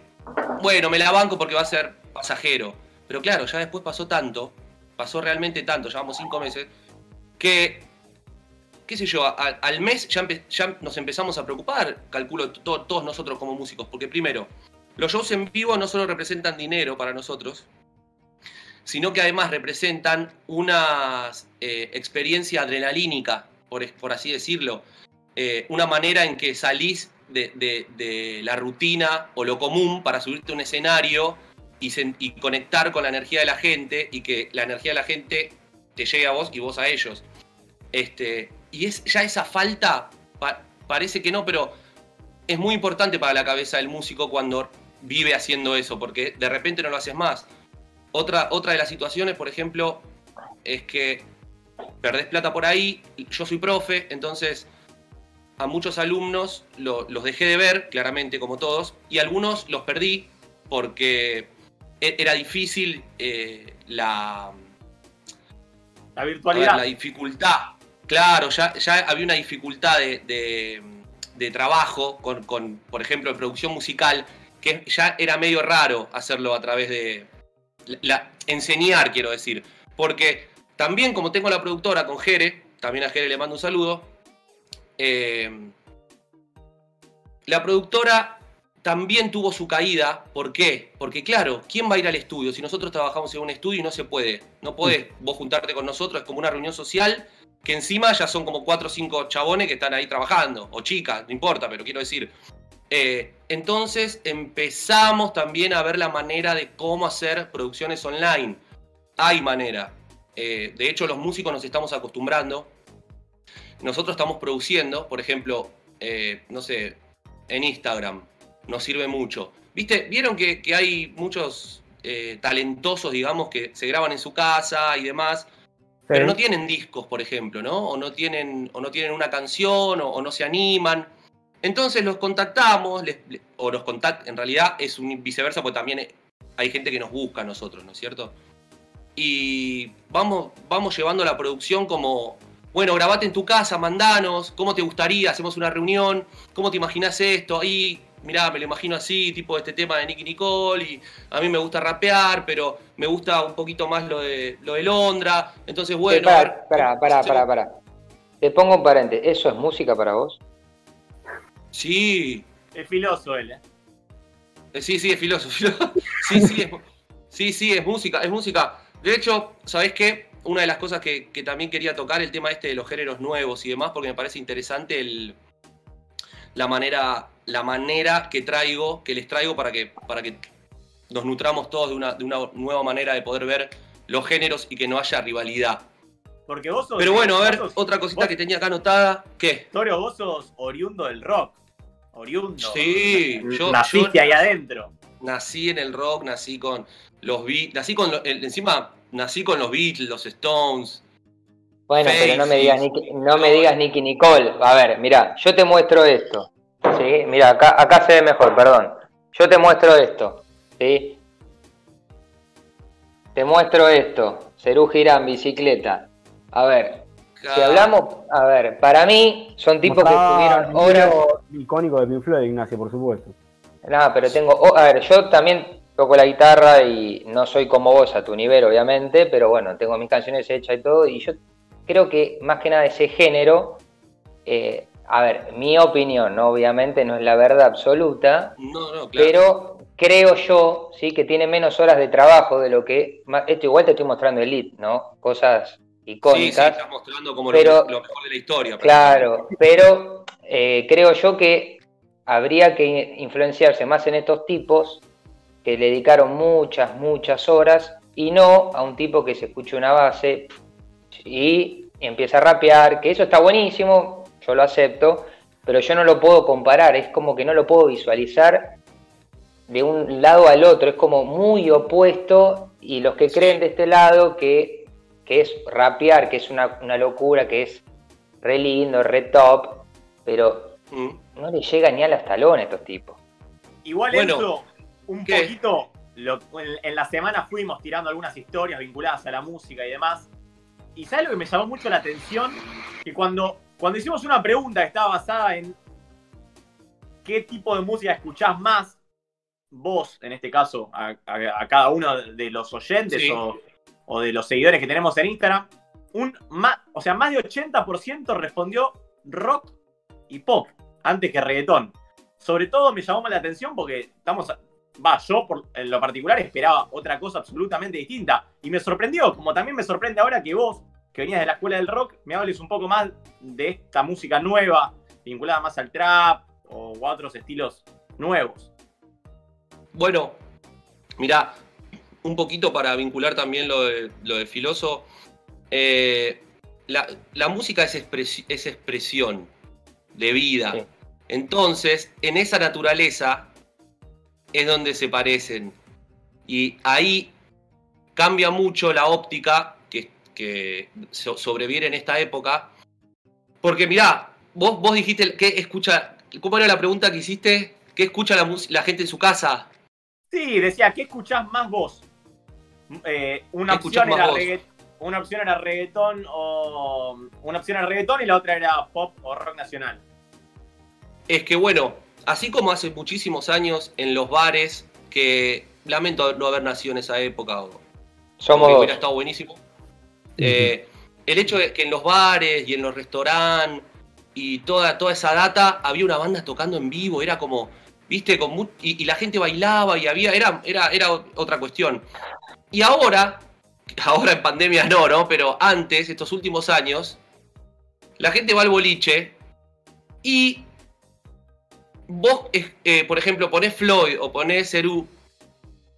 bueno, me la banco porque va a ser pasajero. Pero claro, ya después pasó tanto, pasó realmente tanto, llevamos cinco meses, que, qué sé yo, al mes ya, empe- ya nos empezamos a preocupar, calculo to- todos nosotros como músicos, porque primero, los shows en vivo no solo representan dinero para nosotros, sino que además representan una eh, experiencia adrenalínica, por, así decirlo, eh, una manera en que salís de, la rutina o lo común para subirte a un escenario y, conectar con la energía de la gente y que la energía de la gente te llegue a vos y vos a ellos. Este, y es ya esa falta, pa- parece que no, pero es muy importante para la cabeza del músico cuando vive haciendo eso, porque de repente no lo haces más. Otra, otra de las situaciones, por ejemplo, es que perdés plata por ahí, yo soy profe, entonces a muchos alumnos lo- los dejé de ver, claramente como todos, y algunos los perdí porque e- era difícil eh, la, La ver, virtualidad. la dificultad. Claro, ya, ya había una dificultad de, de- de trabajo con, con, por ejemplo, en producción musical, que ya era medio raro hacerlo a través de. la- enseñar, quiero decir. Porque también, como tengo la productora con Jere, también a Jere le mando un saludo. eh, la productora también tuvo su caída. ¿Por qué? Porque, claro, ¿quién va a ir al estudio? Si nosotros trabajamos en un estudio y no se puede. No podés vos juntarte con nosotros, es como una reunión social que encima ya son como cuatro o cinco chabones que están ahí trabajando, o chicas, no importa, pero quiero decir. Eh, entonces empezamos también a ver la manera de cómo hacer producciones online. hay manera. Eh, de hecho, los músicos nos estamos acostumbrando. Nosotros estamos produciendo, por ejemplo, eh, no sé, en Instagram, nos sirve mucho. ¿Viste? Vieron que, que hay muchos talentosos, digamos, que se graban en su casa y demás, pero no tienen discos, por ejemplo, ¿no? O no tienen, o no tienen una canción, o, o no se animan. Entonces los contactamos, les- o los contact, en realidad es un viceversa, porque también hay gente que nos busca a nosotros, ¿no es cierto? Y vamos, vamos llevando la producción como, bueno, grabate en tu casa, mandanos, ¿cómo te gustaría? Hacemos una reunión, ¿cómo te imaginas esto? Ahí, mirá, me lo imagino así, tipo este tema de Nicky Nicole, y a mí me gusta rapear, pero me gusta un poquito más lo de, lo de Londra, entonces bueno... Pará, pará, pará, pará, pará. Te pongo un paréntesis. ¿Eso es música para vos? Sí, Es filoso él, ¿eh? Eh, Sí, sí, es filósofo. [LAUGHS] Sí, sí, es, sí, sí, es música, es música. De hecho, ¿sabés qué? Una de las cosas que, que también quería tocar, el tema este de los géneros nuevos y demás, porque me parece interesante el, la, manera, la manera que traigo, que les traigo para que, para que nos nutramos todos de una, de una nueva manera de poder ver los géneros y que no haya rivalidad. Porque vos sos. Pero bueno, a ver, sos- otra cosita vos- que tenía acá anotada. ¿Qué? Toro, vos sos oriundo del rock. Oriundo. Sí, yo- Naciste yo- ahí adentro. nací en el rock, nací con los Beatles, nací con lo- encima nací con los Beatles, los Stones. Bueno, pero no me digas Nicky, no me digas Nicky Nicole. A ver, mira, yo te muestro esto. ¿Sí? Mira, acá, acá se ve mejor, perdón. Yo te muestro esto. ¿Sí? Te muestro esto. Cerú Girán, bicicleta. A ver, si hablamos, a ver, para mí son tipos que estuvieron el horas. icónico de Pink Floyd, Ignacio, por supuesto. No, pero tengo. oh, a ver, yo también toco la guitarra y no soy como vos a tu nivel, obviamente, pero bueno, tengo mis canciones hechas y todo. Y yo creo que más que nada ese género. eh, a ver, mi opinión, ¿no? obviamente no es la verdad absoluta, No, no, claro. pero creo yo, sí, que tiene menos horas de trabajo de lo que. Esto igual te estoy mostrando Elite, ¿no? Cosas sí, sí, icónicas. estás mostrando como pero- lo, mejor de la historia. Claro, pero eh, creo yo que habría que influenciarse más en estos tipos que le dedicaron muchas, muchas horas y no a un tipo que se escuche una base y empieza a rapear, que eso está buenísimo, yo lo acepto, pero yo no lo puedo comparar, es como que no lo puedo visualizar de un lado al otro, es como muy opuesto y los que creen de este lado que, que es rapear, que es una, una locura, que es re lindo, re top, pero Mm. no le llega ni a los talones a estos tipos. Igual Bueno, eso, un ¿qué? poquito. lo- en, en la semana fuimos tirando algunas historias vinculadas a la música y demás. Y ¿sabes lo que me llamó mucho la atención? Que cuando, cuando hicimos una pregunta que estaba basada en qué tipo de música escuchás más, vos, en este caso, a, a- a cada uno de los oyentes Sí. o, o de los seguidores que tenemos en Instagram, un más, o sea, más de 80% respondió rock y pop antes que reggaetón. Sobre todo me llamó la atención porque estamos, va, yo por, en lo particular esperaba otra cosa absolutamente distinta y me sorprendió, como también me sorprende ahora que vos, que venías de la escuela del rock, me hables un poco más de esta música nueva, vinculada más al trap o a otros estilos nuevos. Bueno, mirá, un poquito para vincular también lo de, lo de Filoso. eh, la, la música es, expresi- es expresión de vida. Sí. Entonces, en esa naturaleza es donde se parecen. Y ahí cambia mucho la óptica que, que so- sobreviene en esta época. Porque mirá, vos, vos dijiste, ¿qué escucha? ¿Cómo era la pregunta que hiciste? ¿Qué escucha la, la gente en su casa? Sí, decía, ¿qué escuchás más vos? Eh, una, ¿Qué escuchás opción era vos? regga- una opción era reggaetón o. Una opción era reggaetón y la otra era pop o rock nacional. Es que bueno, así como hace muchísimos años en los bares, que lamento no haber nacido en esa época, o- Somos hubiera estado buenísimo. eh, el hecho de que en los bares y en los restaurantes y toda, toda esa data había una banda tocando en vivo, era como, viste, con y, y la gente bailaba y había, era, era, era otra cuestión. Y ahora, [LAUGHS] ahora en pandemia no, ¿no? Pero antes, estos últimos años, la gente va al boliche y vos, eh, por ejemplo, ponés Floyd o ponés Cerú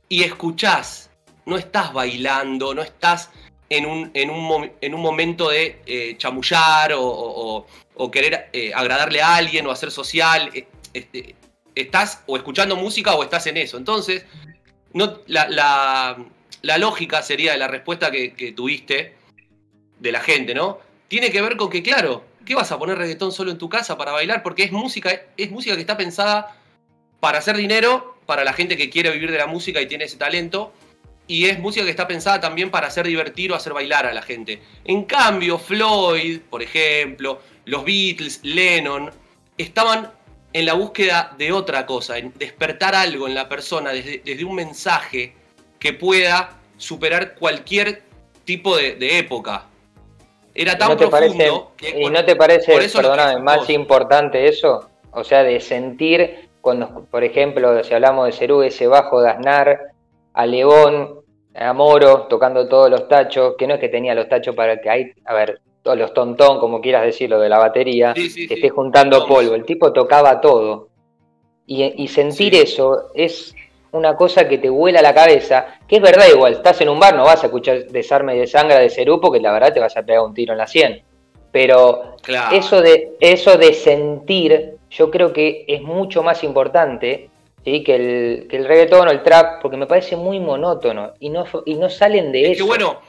y escuchás no estás bailando, no estás en un, en un, en un momento de eh, chamullar o, o- querer eh, agradarle a alguien o hacer social. este, estás o escuchando música o estás en eso. Entonces, no, la- la lógica sería la respuesta que, que tuviste de la gente, ¿no? Tiene que ver con que, claro, ¿qué vas a poner reggaetón solo en tu casa para bailar? Porque es música, es música que está pensada para hacer dinero, para la gente que quiere vivir de la música y tiene ese talento. Y es música que está pensada también para hacer divertir o hacer bailar a la gente. En cambio, Floyd, por ejemplo, los Beatles, Lennon, estaban en la búsqueda de otra cosa, en despertar algo en la persona desde, desde un mensaje que pueda superar cualquier tipo de, de época. Era tan ¿No te parece, profundo que ¿Y no te parece, perdóname, más importante eso? O sea, de sentir, cuando, por ejemplo, si hablamos de Cerú, ese bajo de Aznar, a León, a Moro, tocando todos los tachos, que no es que tenía los tachos para que hay, a ver, todos los tontón, como quieras decirlo, de la batería, Sí, sí, que sí. esté juntando polvo. El tipo tocaba todo. Y, y sentir eso es una cosa que te vuela la cabeza, que es verdad igual, estás en un bar, no vas a escuchar desarme de sangre de Cerú porque la verdad te vas a pegar un tiro en la sien. Pero Claro. eso de, eso de sentir, yo creo que es mucho más importante ¿sí? que, el, que el reggaetón o el trap, porque me parece muy monótono y no, y no salen de Es eso. que bueno,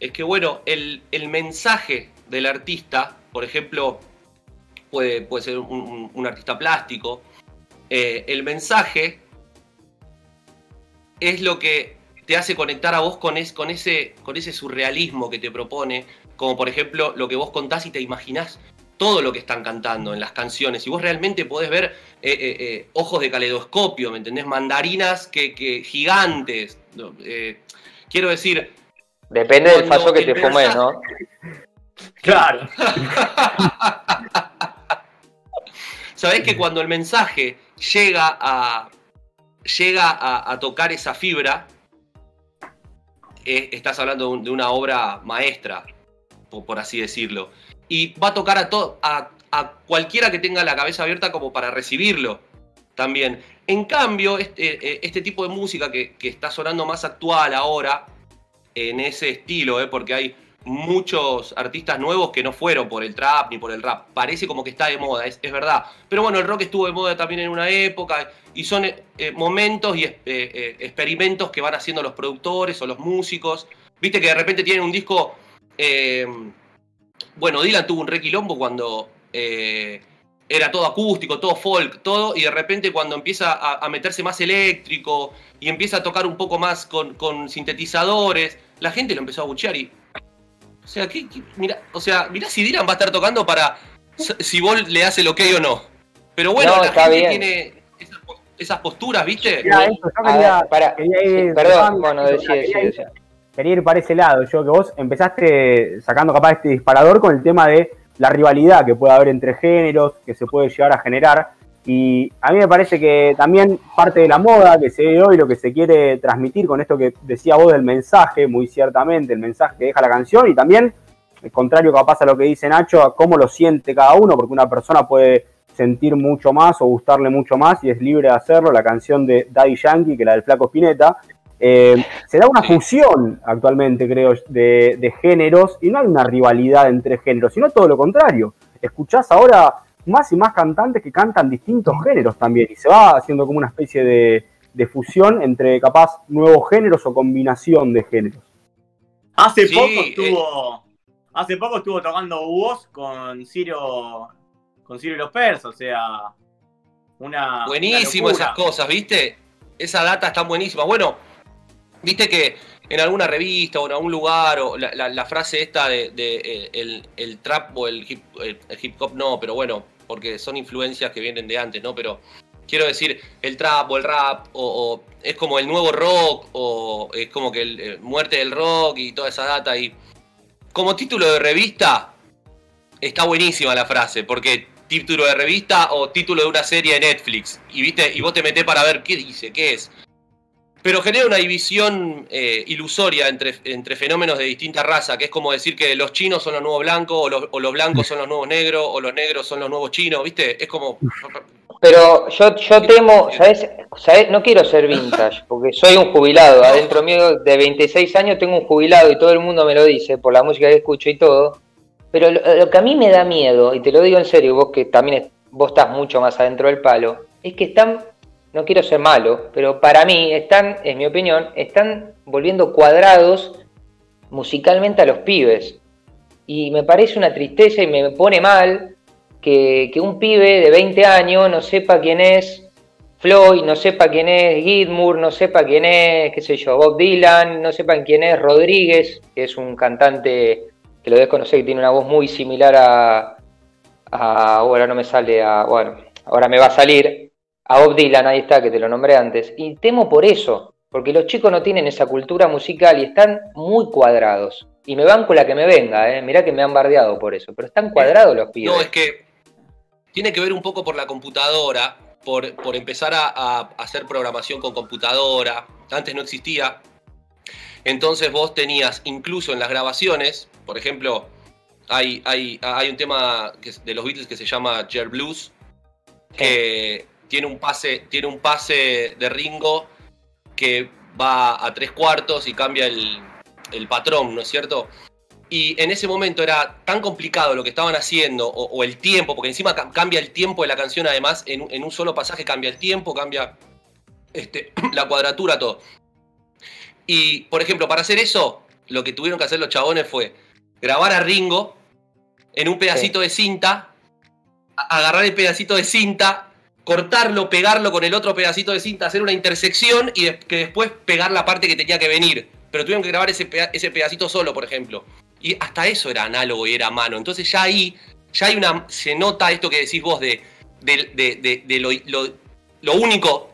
es que bueno, el, el mensaje del artista, por ejemplo, puede, puede ser un, un- un artista plástico, eh, el mensaje es lo que te hace conectar a vos con, es, con, ese, con ese surrealismo que te propone, como por ejemplo lo que vos contás y te imaginás todo lo que están cantando en las canciones. Y vos realmente podés ver eh, eh, eh, ojos de caleidoscopio, ¿me entendés? Mandarinas que, que gigantes. quiero decir, Depende del paso que te fumes, ¿no? [LAUGHS] Claro. [LAUGHS] Sabés que cuando el mensaje llega a. llega a, tocar esa fibra, estás hablando de, un- de una obra maestra, por, por así decirlo. Y va a tocar a, to- a, a cualquiera que tenga la cabeza abierta como para recibirlo también. En cambio, este, eh, este tipo de música que, que está sonando más actual ahora, en ese estilo, eh, porque hay muchos artistas nuevos que no fueron por el trap ni por el rap. Parece como que está de moda, es, es verdad. Pero bueno, el rock estuvo de moda también en una época y son eh, eh, momentos y eh, experimentos que van haciendo los productores o los músicos. Viste que de repente tienen un disco... bueno, Dylan tuvo un requilombo cuando era todo acústico, todo folk, todo, y de repente cuando empieza a, a meterse más eléctrico y empieza a tocar un poco más con, con sintetizadores, la gente lo empezó a buchear y. O sea, ¿qué, qué- mira, o sea, mirá si Dylan va a estar tocando para si vos le das el ok o no. Pero bueno, No, la está gente bien. tiene esas, pos- esas posturas, ¿viste? Mirá, eso, yo A quería, ver, para, quería ir- sí, perdón, bueno, decía, ir- quería ir para ese lado. Yo que vos empezaste sacando capaz este disparador con el tema de la rivalidad que puede haber entre géneros, que se puede llegar a generar. Y a mí me parece que también parte de la moda que se ve hoy, lo que se quiere transmitir con esto que decía vos del mensaje, muy ciertamente, el mensaje que deja la canción y también, el contrario capaz a lo que dice Nacho, a cómo lo siente cada uno, porque una persona puede sentir mucho más o gustarle mucho más y es libre de hacerlo. La canción de Daddy Yankee, que la del Flaco Spinetta, eh, se da una fusión actualmente, creo, de, de géneros y no hay una rivalidad entre géneros, sino todo lo contrario. Escuchás ahora más y más cantantes que cantan distintos géneros también y se va haciendo como una especie de, de fusión entre capaz nuevos géneros o combinación de géneros. Hace Sí, poco eh. estuvo. Hace poco estuvo tocando Hugo con Ciro. Con Ciro y los persas, o sea. Una. Buenísimo una esas cosas, ¿viste? Esa data está buenísima. Bueno, viste que en alguna revista o en algún lugar, o la, la- la frase esta de, de, eh, el, el trap o el hip, el- el hip hop no, pero bueno, porque son influencias que vienen de antes, ¿no? Pero quiero decir, el trap o el rap, o, es como el nuevo rock, o es como que el, eh, muerte del rock y toda esa data. Y como título de revista, está buenísima la frase, porque título de revista o título de una serie de Netflix, y viste, y vos te metés para ver qué dice, qué es. Pero genera una división eh, ilusoria entre, entre fenómenos de distinta raza, que es como decir que los chinos son los nuevos blancos, o los, o los blancos son los nuevos negros, o los negros son los nuevos chinos, ¿viste? Es como. Pero yo, yo temo, ¿sabes? ¿sabes? No quiero ser vintage, porque soy un jubilado. Adentro mío de 26 años tengo un jubilado y todo el mundo me lo dice por la música que escucho y todo. Pero lo, lo que a mí me da miedo, y te lo digo en serio, vos que también vos estás mucho más adentro del palo, es que están, no quiero ser malo, pero para mí están, en mi opinión, están volviendo cuadrados musicalmente a los pibes. Y me parece una tristeza y me pone mal que, un pibe de 20 años no sepa quién es Floyd, no sepa quién es Gilmour, no sepa quién es, qué sé yo, Bob Dylan, no sepan quién es Rodríguez, que es un cantante que lo desconoce, que tiene una voz muy similar a, a- ahora no me sale a, bueno, ahora me va a salir, a Bob Dylan, ahí está, que te lo nombré antes. Y temo por eso, porque los chicos no tienen esa cultura musical y están muy cuadrados. Y me van con la que me venga, eh. mirá que me han bardeado por eso, pero están cuadrados los pibes. No, es que tiene que ver un poco por la computadora, por, por empezar a, a hacer programación con computadora. Antes no existía. Entonces vos tenías, incluso en las grabaciones, por ejemplo, hay, hay, hay un tema de los Beatles que se llama Jer Blues, que tiene un pase, tiene un pase de Ringo que va a tres cuartos y cambia el, el patrón, ¿no es cierto? Y en ese momento era tan complicado lo que estaban haciendo, o, o el tiempo, porque encima ca- cambia el tiempo de la canción, además, en, un- en un solo pasaje cambia el tiempo, cambia este, [CLEARS THROAT] la cuadratura, todo. Y, por ejemplo, para hacer eso, lo que tuvieron que hacer los chabones fue grabar a Ringo en un pedacito de cinta, agarrar el pedacito de cinta, cortarlo, pegarlo con el otro pedacito de cinta, hacer una intersección y que después pegar la parte que tenía que venir. Pero tuvieron que grabar ese, ese pedacito solo, por ejemplo. Y hasta eso era análogo y era a mano. Entonces ya ahí, ya hay una. Se nota esto que decís vos de, de, de- lo, lo- único,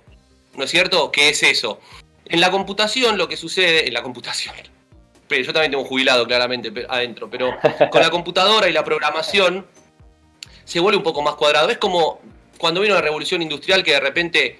¿no es cierto? Que es eso. En la computación lo que sucede, en la computación. [LAUGHS] Pero yo también tengo un jubilado claramente adentro, pero con la computadora y la programación se vuelve un poco más cuadrado. Es como cuando vino la revolución industrial que de repente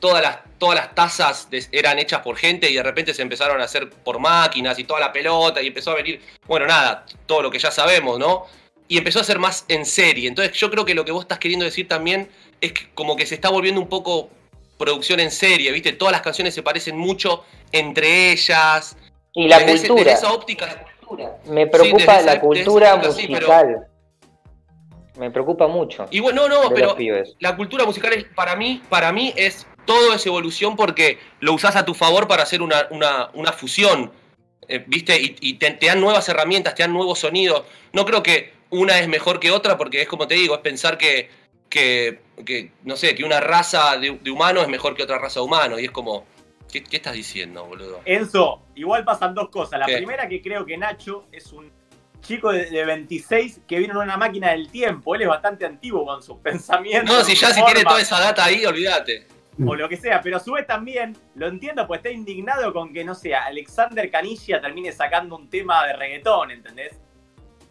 todas las, todas las tazas de- eran hechas por gente y de repente se empezaron a hacer por máquinas y toda la pelota y empezó a venir, bueno, nada, todo lo que ya sabemos, ¿no? Y empezó a ser más en serie. Entonces yo creo que lo que vos estás queriendo decir también es que como que se está volviendo un poco producción en serie, ¿viste? Todas las canciones se parecen mucho entre ellas. Y la Desde ese- cultura. desde esa óptica, la cultura. Me preocupa la cultura esa época sí, pero- musical. Me preocupa mucho. Y bueno, no, no, pero la cultura musical es, para mí, para mí es todo es evolución porque lo usás a tu favor para hacer una, una, una fusión, eh, ¿viste? Y, y te, te dan nuevas herramientas, te dan nuevos sonidos. No creo que una es mejor que otra porque es como te digo, es pensar que, que, que, no sé, que una raza de, de humano es mejor que otra raza de humano. Y es como, ¿qué, qué estás diciendo, boludo? Enzo, igual pasan dos cosas. La ¿Qué? primera que creo que Nacho es un chico de, de 26 que vino en una máquina del tiempo. Él es bastante antiguo con sus [LAUGHS] pensamientos. No, si ya si tiene toda esa data ahí, olvídate. O lo que sea, pero a su vez también lo entiendo, pues está indignado con que, no sé, Alexander Canilla termine sacando un tema de reggaetón, ¿entendés?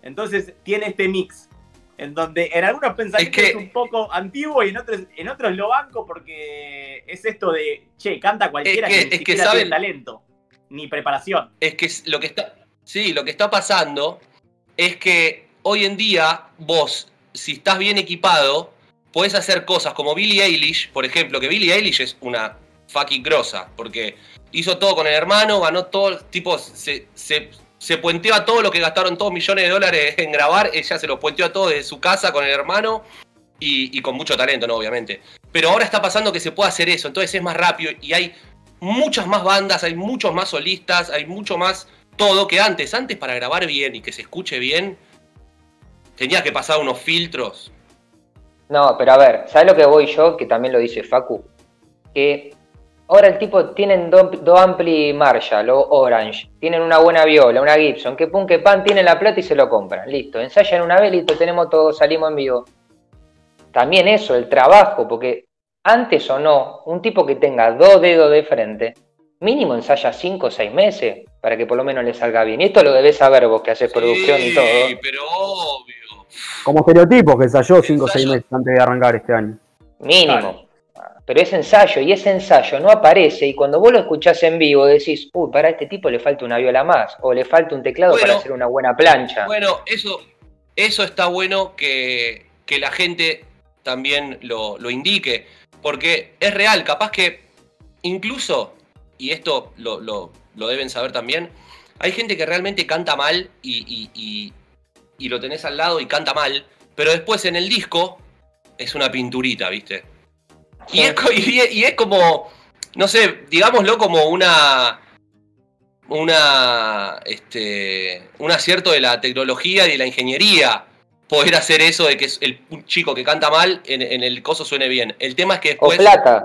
Entonces tiene este mix. En donde en algunos pensamientos es, que- un poco antiguo y en otros, en otros lo banco porque es esto de, che, canta cualquiera Es que- que, ni es que siquiera saben- tiene talento, ni preparación. es que es- lo que está. Sí, lo que está pasando es que hoy en día vos, si estás bien equipado, podés hacer cosas como Billie Eilish, por ejemplo, que Billie Eilish es una fucking grosa, porque hizo todo con el hermano, ganó todo, tipo, se, se, se puenteó a todo lo que gastaron todos millones de dólares en grabar, ella se los puenteó a todo desde su casa con el hermano y, y con mucho talento, ¿no? Obviamente. Pero ahora está pasando que se puede hacer eso, entonces es más rápido y hay muchas más bandas, hay muchos más solistas, hay mucho más todo que antes. Antes para grabar bien y que se escuche bien, tenía que pasar unos filtros. No, pero a ver, ¿sabes lo que voy yo? Que también lo dice Facu. Que ahora el tipo tienen dos do ampli Marshall o Orange, tienen una buena viola, una Gibson, que pum que pan, tienen la plata y se lo compran. Listo, ensayan una vez, tenemos todo, salimos en vivo. También eso, el trabajo, porque antes o no, un tipo que tenga dos dedos de frente, mínimo ensaya cinco o seis meses para que por lo menos le salga bien. Y esto lo debes saber vos que haces producción y Sí, todo. pero obvio. Como estereotipo que ensayó 5 o 6 Ensayo. meses antes de arrancar este año. Mínimo. Pero es ensayo y ese ensayo no aparece y cuando vos lo escuchás en vivo decís, uy, para este tipo le falta una viola más o le falta un teclado Bueno. para hacer una buena plancha. Bueno, eso, eso está bueno que, que la gente también lo, lo indique. Porque es real, capaz que incluso, y esto lo, lo- lo deben saber también, hay gente que realmente canta mal y, y- y- y lo tenés al lado y canta mal, pero después en el disco es una pinturita, ¿viste? Y, es, y es- es como, no sé, digámoslo como una. Una. Este. Un acierto de la tecnología y de la ingeniería. Poder hacer eso de que es el, un chico que canta mal en, en el coso suene bien. El tema es que O después plata.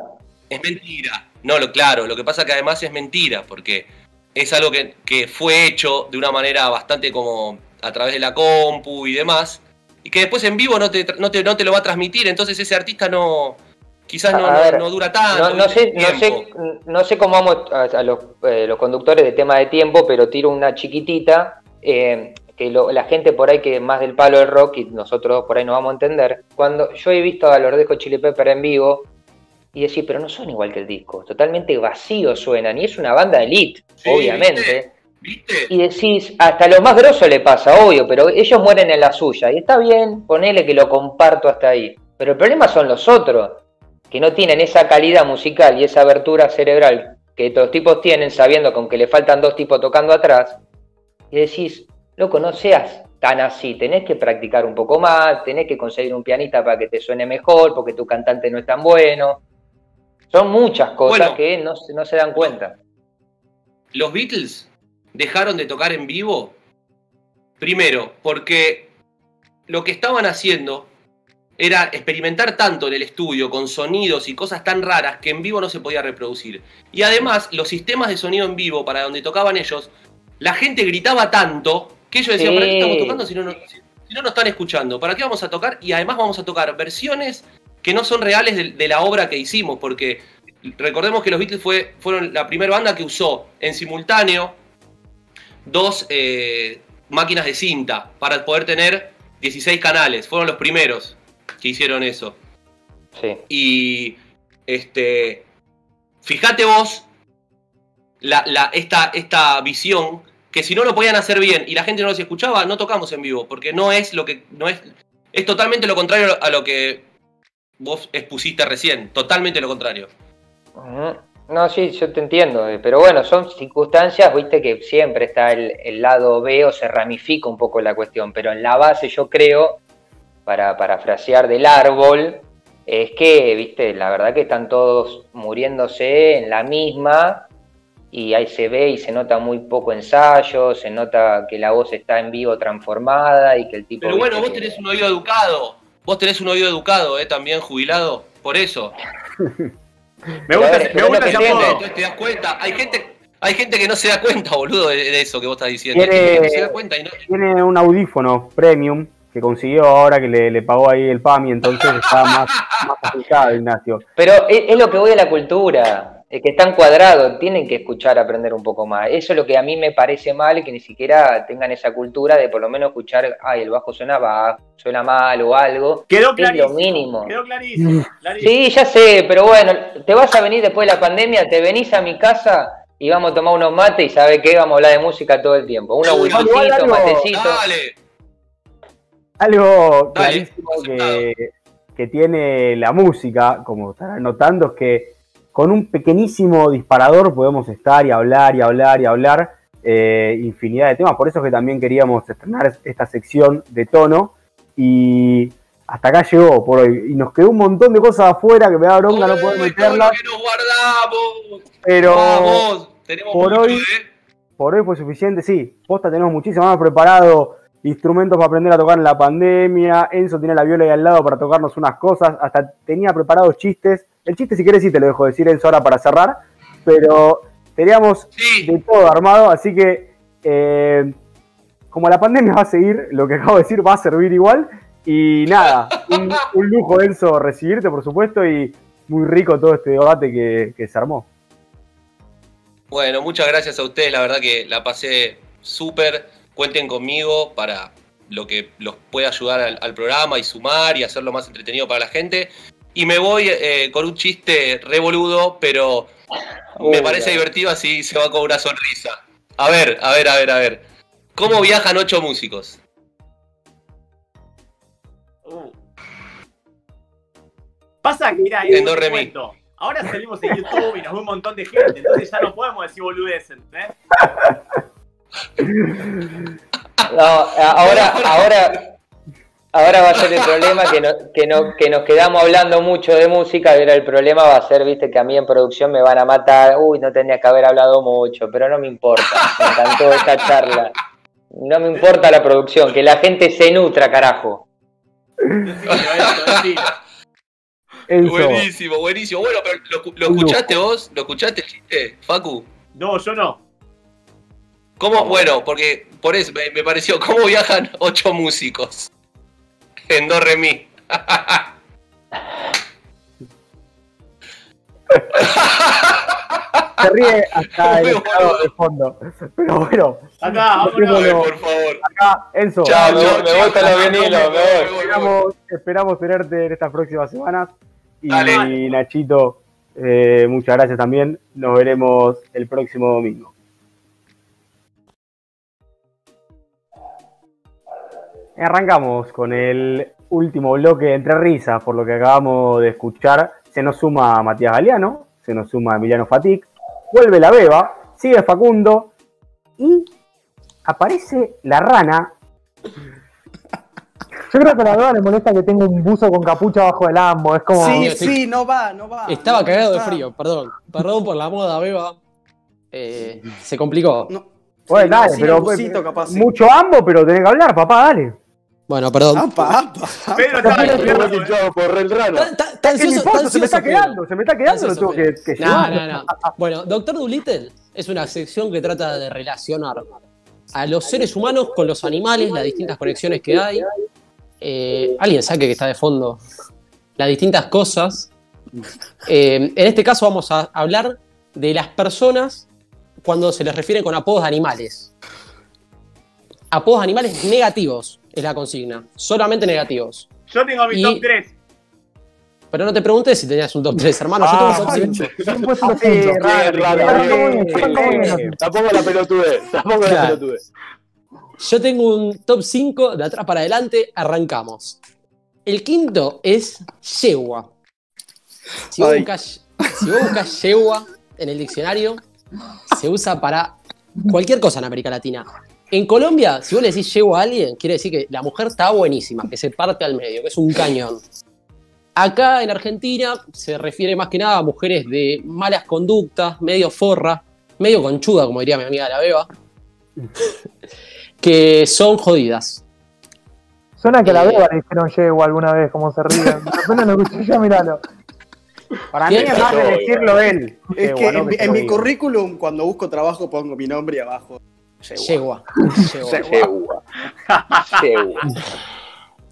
es mentira. No, lo claro, lo que pasa que además es mentira, porque es algo que, que fue hecho de una manera bastante como a través de la compu y demás, y que después en vivo no te, no te, no te lo va a transmitir, entonces ese artista no, quizás no, no- ver, no dura tanto. No, sé, sé, no sé cómo vamos a, a los, eh, los conductores de tema de tiempo, pero tiro una chiquitita, eh, que lo- la gente por ahí que más del palo del rock y nosotros por ahí no vamos a entender. Cuando yo he visto a Hot Chili Pepper en vivo y decir, pero no son igual que el disco, totalmente vacíos suenan y es una banda elite, Sí, obviamente. ¿Viste? Y decís, hasta lo más grosso le pasa, obvio, pero ellos mueren en la suya. Y está bien, ponele que lo comparto hasta ahí. Pero el problema son los otros, que no tienen esa calidad musical y esa abertura cerebral que estos tipos tienen, sabiendo con que le faltan dos tipos tocando atrás. Y decís, loco, no seas tan así, tenés que practicar un poco más, tenés que conseguir un pianista para que te suene mejor, porque tu cantante no es tan bueno. Son muchas cosas Bueno. que no, se- no se dan cuenta. Los Beatles dejaron de tocar en vivo, primero, porque lo que estaban haciendo era experimentar tanto en el estudio con sonidos y cosas tan raras que en vivo no se podía reproducir. Y además, los sistemas de sonido en vivo para donde tocaban ellos, la gente gritaba tanto que ellos decían, Sí. ¿para qué estamos tocando si no, nos- si no nos están escuchando? ¿Para qué vamos a tocar? Y además vamos a tocar versiones que no son reales de, de la obra que hicimos, porque recordemos que los Beatles fue, fueron la primera banda que usó en simultáneo dos eh, máquinas de cinta para poder tener 16 canales. Fueron los primeros que hicieron eso. Sí. Y este, fíjate vos la, la- esta, esta visión que si no lo podían hacer bien y la gente no los escuchaba, no tocamos en vivo, porque no es lo que no es es totalmente lo contrario a lo que vos expusiste recién, totalmente lo contrario. No, sí, yo te entiendo, eh, pero bueno, son circunstancias, viste que siempre está el, el lado B o se ramifica un poco la cuestión, pero en la base yo creo, para parafrasear del árbol, es que, viste, la verdad que están todos muriéndose en la misma y ahí se ve y se nota muy poco ensayo, se nota que la voz está en vivo transformada y que el tipo... Pero bueno, vos tenés un oído educado, vos tenés un oído educado, eh, también jubilado, por eso. [LAUGHS] Me gusta, ver, me gusta es ese apodo. te das cuenta, hay gente, hay gente que no se da cuenta, boludo, de, eso que vos estás diciendo. Hay Quiere- gente que no se da cuenta y no, Tiene un audífono premium que consiguió ahora que le, le pagó ahí el PAMI, entonces está más, más aplicado, Ignacio. Pero es, es lo que voy a la cultura, que están cuadrados, tienen que escuchar, aprender un poco más. Eso es lo que a mí me parece mal, que ni siquiera tengan esa cultura de por lo menos escuchar, ay, el bajo suena bajo, suena mal o algo. Quedó Es clarísimo. lo mínimo. Quedó clarísimo. clarísimo. Sí, ya sé, pero bueno, te vas a venir después de la pandemia, te venís a mi casa y vamos a tomar unos mates y ¿sabe qué? Vamos a hablar de música todo el tiempo. Unos whiskycitos, matecitos. Dale, Algo clarísimo que tiene la música, como estarán notando, es que con un pequeñísimo disparador podemos estar y hablar y hablar y hablar eh, infinidad de temas. Por eso es que también queríamos estrenar esta sección de tono. Y hasta acá llegó por hoy. Y nos quedó un montón de cosas afuera que me da bronca no poder meterlas. que nos guardamos. Pero Vamos, tenemos por mucho, hoy- ¿eh? por hoy fue suficiente, sí. Posta tenemos muchísimo más preparado. Instrumentos para aprender a tocar en la pandemia. Enzo tiene la viola ahí al lado para tocarnos unas cosas. Hasta tenía preparados chistes. El chiste, si querés, sí te lo dejo decir, Enzo, ahora para cerrar. Pero teníamos Sí, de todo armado. Así que, eh, como la pandemia va a seguir, lo que acabo de decir va a servir igual. Y nada, [LAUGHS] un, un lujo, Enzo, recibirte, por supuesto. Y muy rico todo este debate que, que se armó. Bueno, muchas gracias a ustedes, la verdad que la pasé súper. Cuenten conmigo para lo que los pueda ayudar al, al programa y sumar y hacerlo más entretenido para la gente. Y me voy eh, con un chiste revoludo, pero me parece ya. divertido así se va con una sonrisa. A ver, a ver, a ver, a ver. ¿Cómo viajan ocho músicos? Uh, Pasa que, mira, En un. Ahora salimos en YouTube y nos ve un montón de gente, entonces ya no podemos decir boludeces, ¿eh? No, ahora, ahora, ahora va a ser el problema que, no, que, no, que nos quedamos hablando mucho de música, ahora el problema va a ser, viste, que a mí en producción me van a matar, uy, no tenía que haber hablado mucho, pero no me importa, me encantó esta charla. No me importa la producción, que la gente se nutra, carajo. Buenísimo, buenísimo. Bueno, pero ¿lo, lo escuchaste vos? ¿Lo escuchaste el chiste, Facu? No, yo no. ¿Cómo? Bueno, porque por eso me, me pareció, ¿cómo viajan ocho músicos? En do, re, mi. se ríe hasta [LAUGHS] el estado de fondo. Pero bueno, Acá, vámonos. Ay, por favor. acá, Enzo, Chao, me con los vinilos, esperamos, esperamos tenerte en estas próximas semanas. Y Dale. Nachito, eh, muchas gracias también. Nos veremos el próximo domingo. Arrancamos con el último bloque entre risas, por lo que acabamos de escuchar. Se nos suma Matías Galeano, se nos suma Emiliano Fatic, vuelve la beba, sigue Facundo y aparece la rana. Yo creo que a la verdad le molesta que tenga un buzo con capucha bajo el ambo. Es como. Sí, sí, no va, no va. Estaba No, cagado de frío, perdón. Perdón por la moda, beba. Eh, se complicó. No. Bueno, Sí, dale, pero el busito, capaz, sí. mucho ambo, pero tenés que hablar, papá, dale. Bueno, perdón. Apa, apa. Pedro estudiando, ¿eh? por el rano. Tan, tan- tan ¿Qué me ansioso- Se me está quedando, se me está quedando, lo tengo que, No, llevar. no, no. Bueno, Doctor Dolittle es una sección que trata de relacionar a los seres humanos con los animales, las distintas conexiones que hay. Eh, Alguien sabe que está de fondo las distintas cosas. Eh, en este caso vamos a hablar de las personas cuando se les refiere con apodos de animales. Apodos de animales negativos es la consigna, solamente negativos. Yo tengo mi Y- top 3. Pero no te pregunté si tenías un top 3, [LAUGHS] hermano. Yo tengo un top 5. Bien puesto los Sí, puntos. raro, Está raro, muy bien, bien, está muy bien. bien. Tampoco la pelotudez, tampoco la Claro. pelotudez. Yo tengo un top 5 de atrás para adelante. Arrancamos. El quinto es yegua. Si vos buscas, si vos buscas yegua en el diccionario, se usa para cualquier cosa en América Latina. En Colombia, si vos le decís yegua a alguien, quiere decir que la mujer está buenísima, que se parte al medio, que es un cañón. Acá en Argentina se refiere más que nada a mujeres de malas conductas, medio forra, medio conchuda, como diría mi amiga la Beba, que son jodidas. Suena que a la Eh. beba le dijeron yegua alguna vez, como se ríen. Apenas [LAUGHS] lo escuché yo, miralo. Para mí es más de decirlo él. Es Eh, que en, en mi currículum, cuando busco trabajo, pongo mi nombre abajo. Yegua. Yegua. Yegua. Yegua.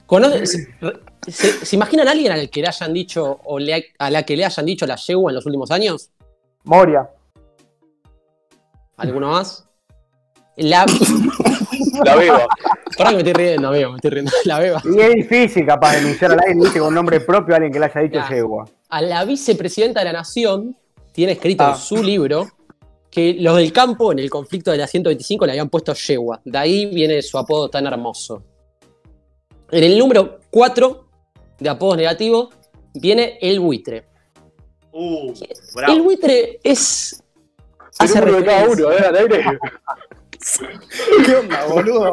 ¿Conoce- se, se- se imaginan a alguien al que le hayan dicho o le- a la que le hayan dicho la yegua en los últimos años? Moria. ¿Alguno más? La. La beba. Pará que me estoy riendo, amigo, me estoy riendo. La beba. Y es difícil capaz de denunciar al aire ¿viste? con nombre propio a alguien que le haya dicho yegua. A la vicepresidenta de la Nación tiene escrito Ah. en su libro que los del campo en el conflicto de la 125 le habían puesto yegua. De ahí viene su apodo tan hermoso. En el número 4 de apodos negativos viene el buitre. Uh, El buitre es. El Hace de cada referencia- uno, al aire. [LAUGHS] ¿Qué onda, boludo?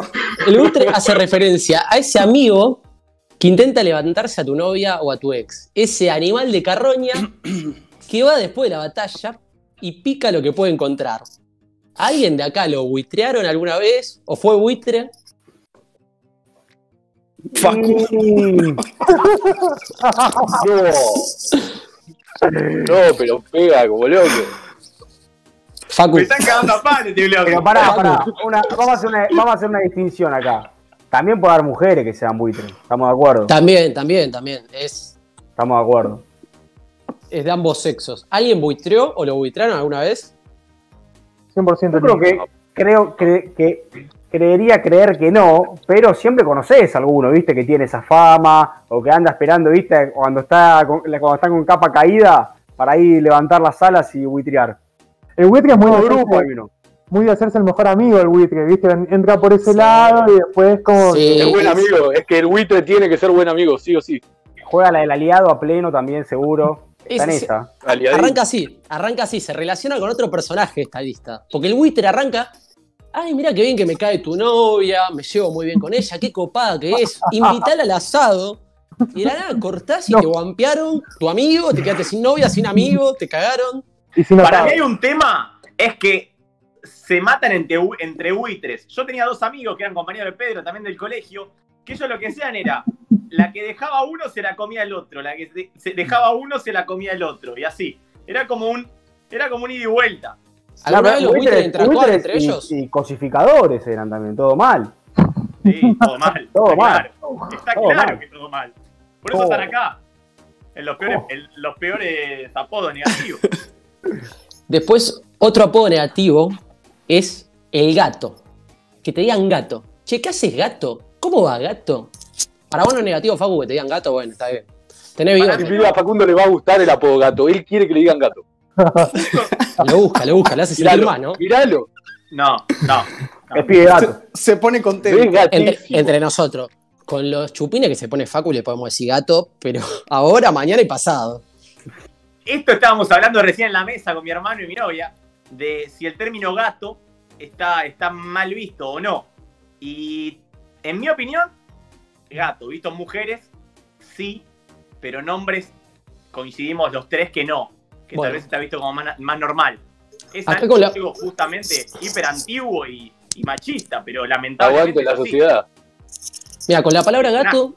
El buitre hace referencia a ese amigo que intenta levantarse a tu novia o a tu ex. Ese animal de carroña que va después de la batalla y pica lo que puede encontrar. ¿Alguien de acá lo buitrearon alguna vez? ¿O fue buitre? Mm, [LAUGHS] No, pero pega como loco. Facu. Me están cagando a pan este bloque. Pero pará, pará. Una- vamos, a hacer una, vamos a hacer una distinción acá. También puede haber mujeres que sean buitres. Estamos de acuerdo. También, también, también. Es, Estamos de acuerdo. Es de ambos sexos. ¿Alguien buitreó o lo buitrearon alguna vez? 100% Yo creo que, creo que, que creería creer que no, pero siempre conoces a alguno, ¿viste? Que tiene esa fama o que anda esperando, ¿viste? Cuando está con, cuando está con capa caída para ahí levantar las alas y buitrear. El buitre es muy de, grupo hay hacerse, uno. muy de hacerse el mejor amigo del buitre, ¿viste? Entra por ese lado y después como... Sí. Es buen amigo, es que el buitre tiene que ser buen amigo, sí o sí. juega la del aliado a pleno también, seguro. Está en Es- esa. Aliadín. Arranca así, arranca así, se relaciona con otro personaje esta lista. Porque el Witter arranca, ay, mira qué bien que me cae tu novia, me llevo muy bien con ella, qué copada que es, invitala al asado. Y de la nada cortás y No. te guampearon tu amigo, te quedaste sin novia, sin amigo, te cagaron. Y Para mí hay un tema, es que se matan entre, entre buitres. Yo tenía dos amigos que eran compañeros de Pedro, también del colegio, que ellos lo que hacían era, la que dejaba a uno se la comía el otro, la que se- dejaba a uno se la comía el otro, y así. Era como un, era como un ida y vuelta. ¿Alguna vez los Buitres- interactuaban entre y- ellos? Y cosificadores eran también, todo mal. Sí, todo mal. [LAUGHS] Todo está mal. Claro. Está Todo claro mal. que todo mal. Por eso están acá. En los peores, en los peores apodos negativos. [LAUGHS] Después, otro apodo negativo es el gato. Que te digan gato. Che, ¿qué haces gato? ¿Cómo va gato? Para vos no es negativo, Facu, que te digan gato, bueno, está bien. Tenés Si a Facundo le va a gustar el apodo gato. Él quiere que le digan gato. [LAUGHS] Lo busca, lo busca, le hace sentir más, ¿no? miralo. No, no. Es pibe gato. Se, se pone contento. Entre, entre nosotros. Con los chupines que se pone Facu le podemos decir gato, pero [LAUGHS] ahora, mañana y pasado. Esto estábamos hablando recién en la mesa con mi hermano y mi novia, de si el término gato está, está mal visto o no. Y en mi opinión, gato, visto en mujeres, sí, pero en hombres coincidimos los tres que no, que Bueno. tal vez está visto como más, más normal. Es algo la- justamente hiper antiguo y, y machista, pero Aguante lamentablemente la es así. sociedad. Mira, con la palabra gato,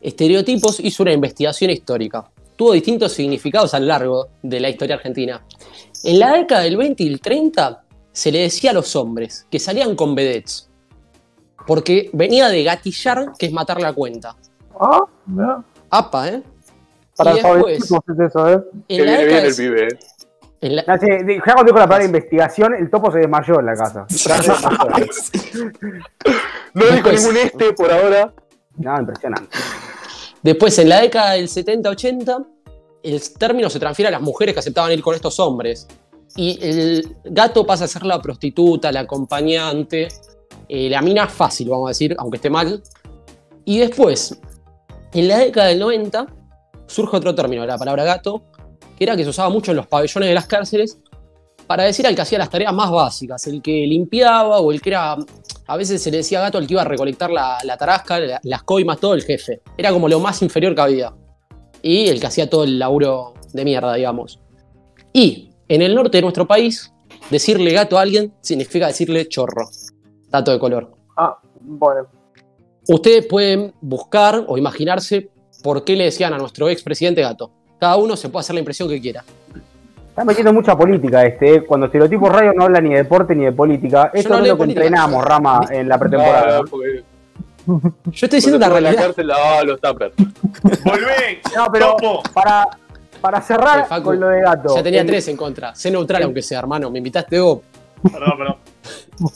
Estereotipos hizo una investigación histórica. Tuvo distintos significados a lo largo de la historia argentina. En la década del 20 y el 30 se le decía a los hombres que salían con vedettes. Porque venía de gatillar, que es matar la cuenta. Ah, mira. Apa, ¿eh? Para y después, es eso, ¿eh? Que en la viene bien el pibe, eh. la- No, sí, ya cuando dijo la palabra investigación, el topo se desmayó en la casa. [LAUGHS] No dijo ningún este por ahora. No, impresionante. Después, en la década del 70-80, el término se transfiere a las mujeres que aceptaban ir con estos hombres. Y el gato pasa a ser la prostituta, la acompañante, eh, la mina fácil, vamos a decir, aunque esté mal. Y después, en la década del 90, surge otro término, la palabra gato, que era que se usaba mucho en los pabellones de las cárceles para decir al que hacía las tareas más básicas, el que limpiaba o el que era. A veces se le decía gato al que iba a recolectar la, tarasca, la- las coimas, todo el jefe. Era como lo más inferior que había. Y el que hacía todo el laburo de mierda, digamos. Y en el norte de nuestro país, decirle gato a alguien significa decirle chorro. Dato de color. Ah, bueno. Ustedes pueden buscar o imaginarse por qué le decían a nuestro expresidente gato. Cada uno se puede hacer la impresión que quiera. Está metiendo mucha política este, ¿eh? cuando Estereotipos Radio no habla ni de deporte ni de política. Esto no es lo que política. entrenamos, Rama, en la pretemporada. Ah, porque Yo estoy diciendo la realidad. cárcel lavaba los tuppers. [LAUGHS] Volvé, No, pero topo. para, para cerrar Eh, Facu, con lo de gato. Ya tenía el- tres en contra. Sé neutral aunque sea, hermano. Me invitaste vos. Perdón, perdón.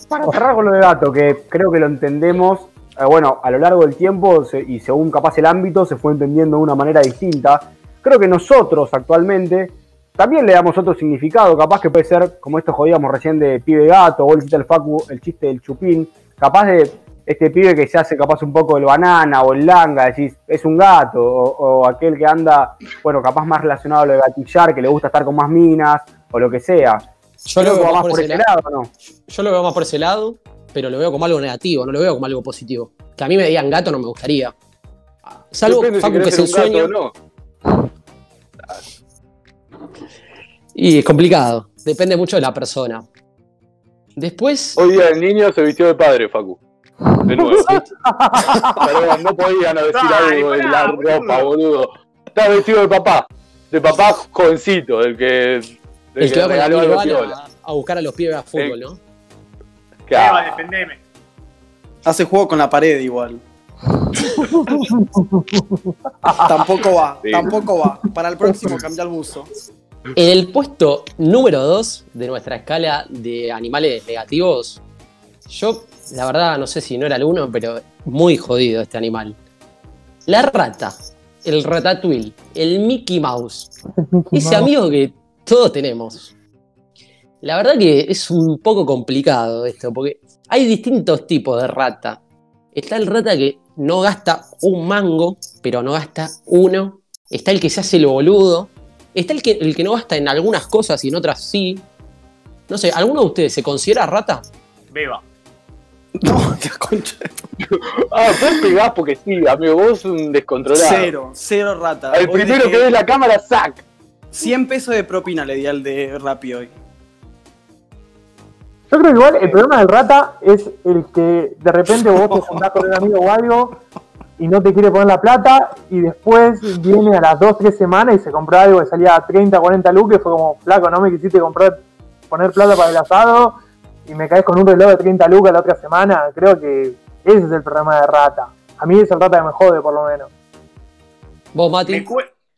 Para cerrar con lo de gato, que creo que lo entendemos, eh, bueno, a lo largo del tiempo se- y según capaz el ámbito se fue entendiendo de una manera distinta. Creo que nosotros actualmente también le damos otro significado, capaz que puede ser, como esto jodíamos recién de pibe gato, o el chiste del facu, el chiste del chupín, capaz de este pibe que se hace capaz un poco el banana o el langa, decís, es un gato, o, o aquel que anda, bueno, capaz más relacionado a lo de gatillar, que le gusta estar con más minas, o lo que sea. Yo lo veo más por ese lado. lado, ¿no? Yo lo veo más por ese lado, pero lo veo como algo negativo, no lo veo como algo positivo. Que a mí me digan gato no me gustaría. Salvo Depende si Facu, que gato sueño. o no. Y es complicado. Depende mucho de la persona. Después, Hoy día el niño se vistió de padre, Facu. De nuevo. [LAUGHS] Perdón, no podían decir Ay, algo de la ropa, boludo. Está vestido de papá. De papá jovencito, del que. El que va con la piola. a, a buscar a los pibes a fútbol, ¿no? Claro. Eva, defendeme. Hace juego con la pared igual. [LAUGHS] tampoco va, Sí. tampoco va. Para el próximo cambia el buzo. En el puesto número 2 de nuestra escala de animales negativos, yo, la verdad, no sé si no era el uno, pero muy jodido este animal. La rata, el ratatouille, el Mickey Mouse, [LAUGHS] ese amigo que todos tenemos. La verdad que es un poco complicado esto, porque hay distintos tipos de rata. Está el rata que no gasta un mango, pero no gasta uno. Está el que se hace el boludo. Está el que, el que no gasta en algunas cosas y en otras sí. No sé, ¿alguno de ustedes se considera rata? Beba. [LAUGHS] No, concha. Ah, vos pegás porque sí, amigo, vos un descontrolado. Cero, cero rata. El primero que ve la cámara, sac. 100 pesos de propina le di al de Rappi hoy. Yo creo que igual el problema del rata es el que de repente vos te [LAUGHS] juntás con un amigo o algo y no te quiere poner la plata y después viene a las 2, 3 semanas y se compró algo que salía a 30, 40 lucas y fue como, flaco, no me quisiste comprar, poner plata para el asado y me caes con un reloj de 30 lucas la otra semana. Creo que ese es el problema de rata. A mí es el rata que me jode por lo menos. ¿Vos, Me, Mati?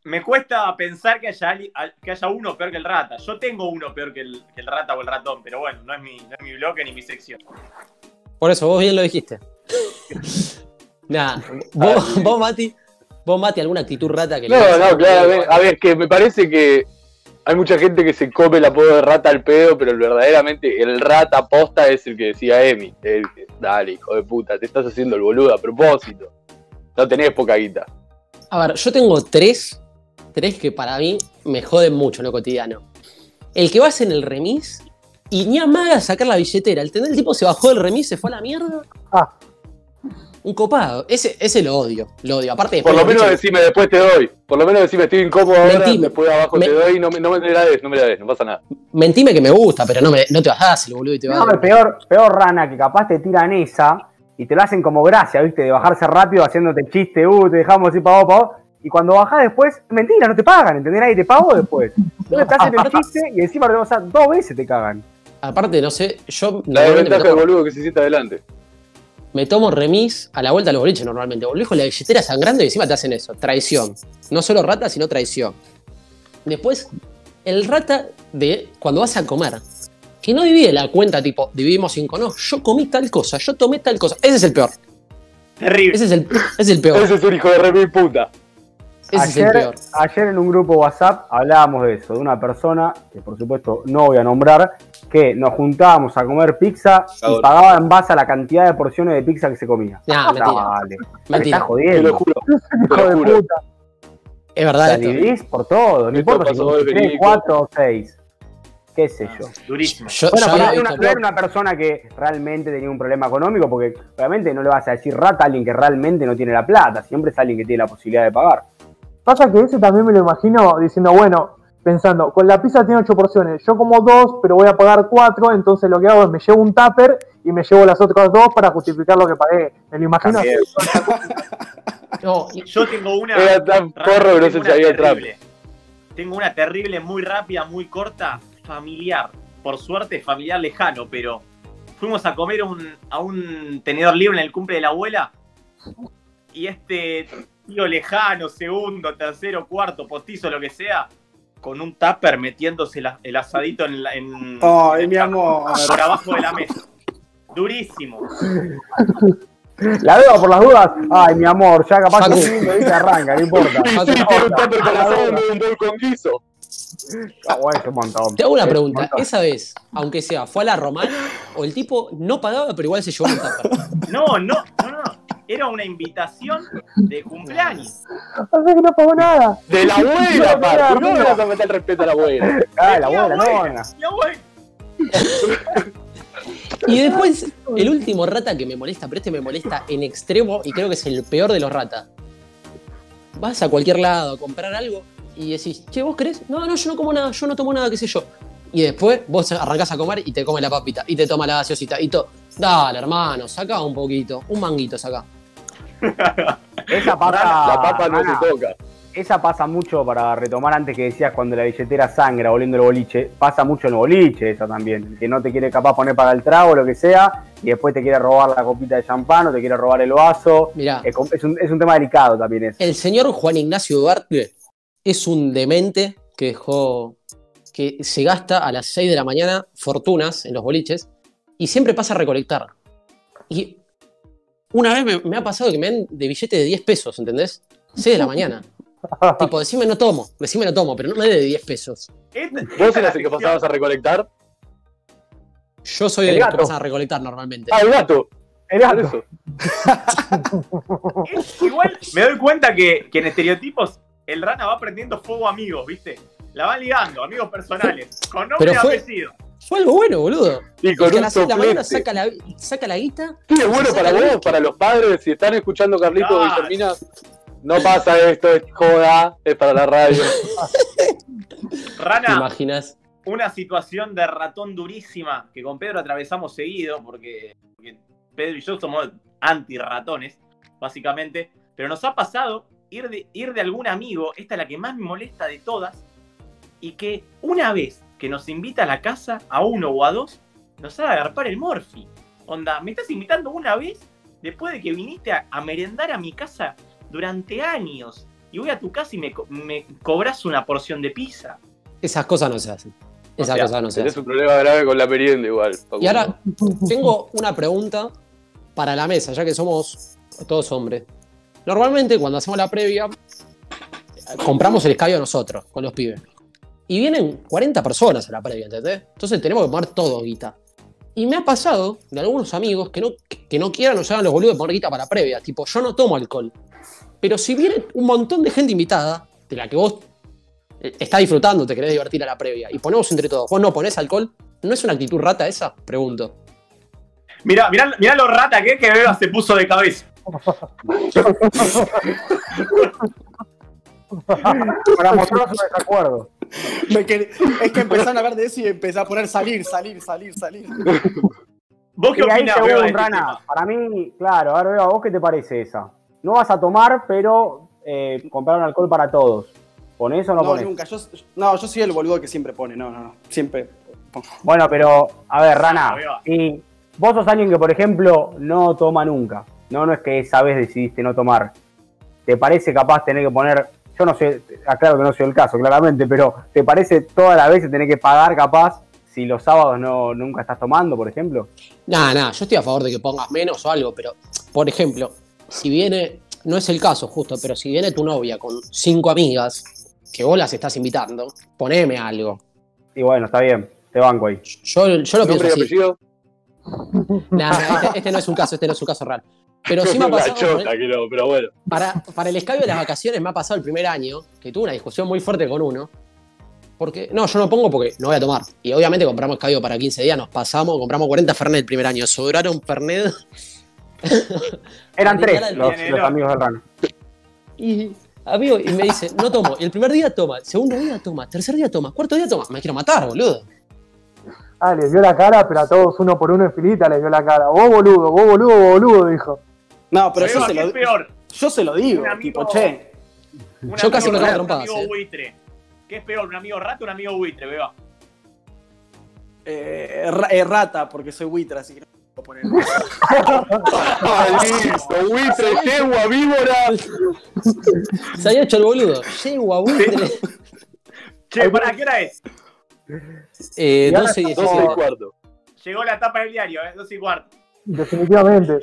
Me cuesta pensar que haya, que haya uno peor que el rata. Yo tengo uno peor que el, que el rata o el ratón, pero bueno, no es, mi, no es mi bloque ni mi sección. Por eso, vos bien lo dijiste. [LAUGHS] Nada, vos, vos, Mati, vos, Mati, alguna actitud rata que le No, digas? no, claro, a ver, que me parece que hay mucha gente que se come el apodo de rata al pedo, pero verdaderamente el rata posta es el que decía Emi. El que, Dale, hijo de puta, te estás haciendo el boludo a propósito. No tenés poca guita. A ver, yo tengo tres, tres que para mí me joden mucho en lo cotidiano. El que vas en el remis y ni amaga sacar la billetera. ¿Entendés? El tipo se bajó del remis, se fue a la mierda. Ah. Un copado. Ese, ese lo odio. Lo odio. Aparte, Por lo menos decime después te doy. Por lo menos decime estoy incómodo ahora, Mentime. después abajo Me- te doy, no me, no me la des, no me la des, no pasa nada. mentime que me gusta, pero no, me, no te bajás el boludo y te vas. No, el peor, peor rana que capaz te tiran esa y te lo hacen como gracia, ¿viste? De bajarse rápido haciéndote chiste, uh, te dejamos así para vos, pa' vos. Y cuando bajás después, mentira, no te pagan, ¿entendés? Nadie te pagó después. Entonces te hacen el chiste y encima te vas a dos veces te cagan. Aparte, no sé, yo La normalmente me desventaja del tomo, boludo que se sienta adelante. me tomo remis a la vuelta a los boliches normalmente. Volvés con la billetera sangrando y encima te hacen eso. Traición. No solo rata, sino traición. Después, el rata de cuando vas a comer. Que no divide la cuenta tipo, dividimos cinco. No, yo comí tal cosa, yo tomé tal cosa. Ese es el peor. Terrible. Ese es el, es el peor. [LAUGHS] Ese es un hijo de re mil puta. Ese es el Ayer, peor. ayer en un grupo WhatsApp hablábamos de eso, de una persona, que por supuesto no voy a nombrar, que nos juntábamos a comer pizza y pagaba en base a la cantidad de porciones de pizza que se comía. Nah, mentira. Dale, me Mentira. estás Te lo jodiendo. juro. [LAUGHS] Hijo Te de lo juro. puta. Es verdad esto. dividís por todo, no importa si pasó son del 3, verídico. 4 o 6. ¿Qué sé yo? Durísimo. Yo, Bueno, yo una, una persona que realmente tenía un problema económico, porque obviamente no le vas a decir rata a alguien que realmente no tiene la plata, siempre es alguien que tiene la posibilidad de pagar. Pasa que ese también me lo imagino diciendo, bueno, pensando, con la pizza tiene ocho porciones, yo como dos, pero voy a pagar cuatro, entonces lo que hago es me llevo un tupper y me llevo las otras dos para justificar lo que pagué. Me lo imagino así. [LAUGHS] No, Yo tengo una. Era tan rápida, porro que no tengo se una sabía el trap. terrible. Tengo una terrible, muy rápida, muy corta, familiar. Por suerte, familiar lejano, pero fuimos a comer un- a un tenedor libre en el cumple de la abuela. Y este tío lejano, segundo, tercero, cuarto, postizo, lo que sea, con un tupper metiéndose la- el asadito en, la- en- Ay, mi amor. por abajo de la mesa. Durísimo. La veo por las dudas. Ay, mi amor, ya capaz que se arranca, no importa. Sí, sí, tiene un tupper con asado un bol con guiso. Ah, bueno, es un montón. te hago una pregunta. Esa vez, aunque sea, fue a la romana o el tipo no pagaba, pero igual se llevó un tupper. No, no, no, no. Era una invitación de cumpleaños. Sea que no pagó nada. De la abuela, aparte. No le vas a meter el respeto a la abuela. Ah, la abuela, no, abuela, no. mi abuela. Y después, el último rata que me molesta, pero este me molesta en extremo y creo que es el peor de los ratas. Vas a cualquier lado a comprar algo y decís, che, ¿vos querés? No, no, yo no como nada, yo no tomo nada, qué sé yo. Y después vos arrancás a comer y te comes la papita y te toma la gaseosita y todo. Dale, hermano, saca un poquito, un manguito saca. Esa pasa. La papa no Ana, se toca. Esa pasa mucho para retomar antes que decías cuando la billetera sangra volviendo el boliche. Pasa mucho en el boliche, esa también. El que no te quiere capaz poner para el trago o lo que sea, y después te quiere robar la copita de champán o te quiere robar el vaso. Mirá, es un, es un tema delicado también eso. el señor Juan Ignacio Duarte es un demente que dejó que se gasta a las 6 de la mañana fortunas en los boliches y siempre pasa a recolectar. Y una vez me, me ha pasado que me dan de billete de 10 pesos, ¿entendés? 6 de la mañana. [LAUGHS] tipo, decime no tomo, decime no tomo, pero no me dé de 10 pesos. Esta- ¿Vos es eras el que pasabas a recolectar? Yo soy El el, que gato. pasa a recolectar normalmente. Ah, el gato. El gato. eso. [LAUGHS] Igual me doy cuenta que, que en estereotipos el rana va prendiendo fuego a amigos, ¿viste? La va ligando, amigos personales, con nombre y apellido. Fue algo bueno, boludo. Y con Es que a un las 6 de la mañana soplete. saca la, saca la guita. Sí, es bueno para la vos, para los padres. Si están escuchando Carlitos Ah. y termina, no pasa esto, es joda, es para la radio. [LAUGHS] ¿Te Rana, imaginas? una situación de ratón durísima que con Pedro atravesamos seguido, porque, porque Pedro y yo somos anti-ratones, básicamente. Pero nos ha pasado ir de, ir de algún amigo, esta es la que más me molesta de todas, y que una vez que nos invita a la casa, a uno o a dos, nos haga agarpar el morfi. Onda, me estás invitando una vez después de que viniste a, a merendar a mi casa durante años. Y voy a tu casa y me, me cobras una porción de pizza. Esas cosas no se hacen. Esas O sea, cosas no se Tenés hacen. un problema grave con la merienda igual. Facundo. Y ahora tengo una pregunta para la mesa, ya que somos todos hombres. Normalmente cuando hacemos la previa, compramos el escabio nosotros, con los pibes. Y vienen 40 personas a la previa, ¿entendés? Entonces tenemos que poner todo guita. Y me ha pasado de algunos amigos que no, que no quieran o se hagan los boludos de poner guita para la previa. Tipo, yo no tomo alcohol. Pero si viene un montón de gente invitada, de la que vos eh, estás disfrutando, te querés divertir a la previa, y ponemos entre todos, vos no ponés alcohol, ¿no es una actitud rata esa? Pregunto. Mirá, mirá, mirá lo rata que es que Beba se puso de cabeza. Para mostrar su desacuerdo. [LAUGHS] Me quer- Es que empezaron a hablar de eso y empecé a poner salir, salir, salir, salir. ¿Vos qué Y ahí opinás, según Beba, de este Rana, tema? para mí, claro, a ver, Beba, ¿vos qué te parece esa? No vas a tomar, pero eh, comprar un alcohol para todos. ¿Pones o no, No, pones? nunca. Yo, no, yo soy el boludo que siempre pone. No, no, no. Siempre. Bueno, pero, a ver, Rana, y vos sos alguien que, por ejemplo, no toma nunca. No, no es que esa vez decidiste no tomar. ¿Te parece capaz tener que poner, yo no sé, aclaro que no soy el caso, claramente, pero ¿te parece todas las veces tener que pagar capaz si los sábados no nunca estás tomando, por ejemplo? Nada, nada, yo estoy a favor de que pongas menos o algo, pero, por ejemplo, si viene, no es el caso justo, pero si viene tu novia con cinco amigas, que vos las estás invitando, poneme algo. Y bueno, está bien, te banco ahí. Yo, yo lo pienso así. [LAUGHS] Nah, este, este no es un caso, este no es un caso real. Pero sí me ha pasado. chota, que no, pero bueno. Para, para el escabio de las vacaciones me ha pasado el primer año que tuve una discusión muy fuerte con uno. Porque, no, yo no pongo porque no voy a tomar. Y obviamente compramos escabio para 15 días, nos pasamos, compramos 40 Fernet el primer año. Sobraron Fernet. [LAUGHS] Eran tres los, amigos del Rana. Y, amigo, y me dice, no tomo. Y el primer día toma, el segundo día toma, tercer día toma, cuarto día toma. Me quiero matar, boludo. Ah, le dio la cara, pero a todos uno por uno en filita le dio la cara. Vos boludo, vos boludo, vos boludo, dijo. No, pero yo se, ¿qué lo, peor? yo se lo digo. Un amigo- Tipo, che. Yo casi me cago a rata, Un trompadas, amigo eh. buitre. ¿Qué es peor, un amigo rata o un amigo buitre, Beba? Eh, eh, rata, porque soy buitre, así que no puedo poner. Ah, listo, buitre, yegua, víbora. Se había hecho el boludo. Llego a buitre. Che, ¿para qué hora es? Eh, Y ahora 12 y estamos- 12 y 17. cuarto. Llegó la tapa del diario, ¿eh? Dos y cuarto. Definitivamente.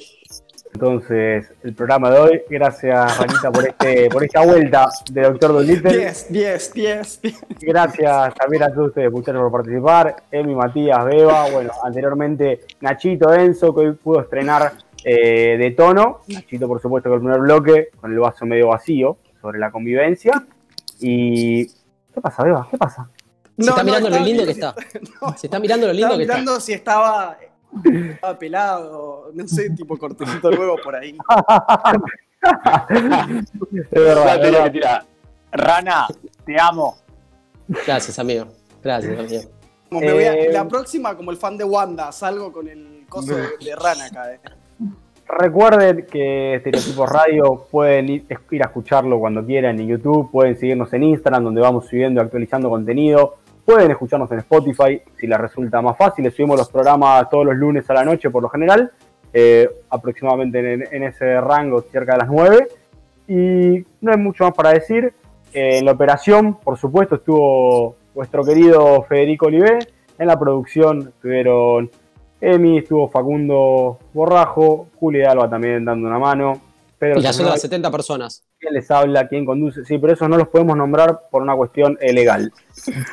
Entonces, el programa de hoy, gracias Ranita por este, por esta vuelta de Doctor Dolittle. 10, 10, 10. Gracias también a todos ustedes, muchachos, por participar. Emi, Matías, Beba, bueno, anteriormente Nachito Enzo, que hoy pudo estrenar eh, de tono. Nachito, por supuesto, con el primer bloque, con el vaso medio vacío, sobre la convivencia. Y. ¿Qué pasa, Beba? ¿Qué pasa? Se está mirando lo lindo que está. [LAUGHS] no, Se está mirando lo lindo que está. mirando si estaba, estaba pelado, no sé, tipo cortecito de huevo por ahí. [LAUGHS] Es verdad, tenía que tirar. Rana, te amo. Gracias, amigo. Gracias, amigo. Como me voy a- Eh, la próxima, como el fan de Wanda, salgo con el coso de, de rana acá. eh. Recuerden que Estereotipos Radio pueden ir, ir a escucharlo cuando quieran en YouTube, pueden seguirnos en Instagram donde vamos subiendo y actualizando contenido, pueden escucharnos en Spotify si les resulta más fácil, les subimos los programas todos los lunes a la noche por lo general, eh, aproximadamente en, en ese rango cerca de las 9 y no hay mucho más para decir. Eh, en la operación, por supuesto, estuvo vuestro querido Federico Olivé, en la producción estuvieron Emi, estuvo Facundo Borrajo, Juli de Alba también dando una mano. Pedro Y las otras 70 personas. Quién les habla, quién conduce. Sí, pero esos no los podemos nombrar por una cuestión eh, legal.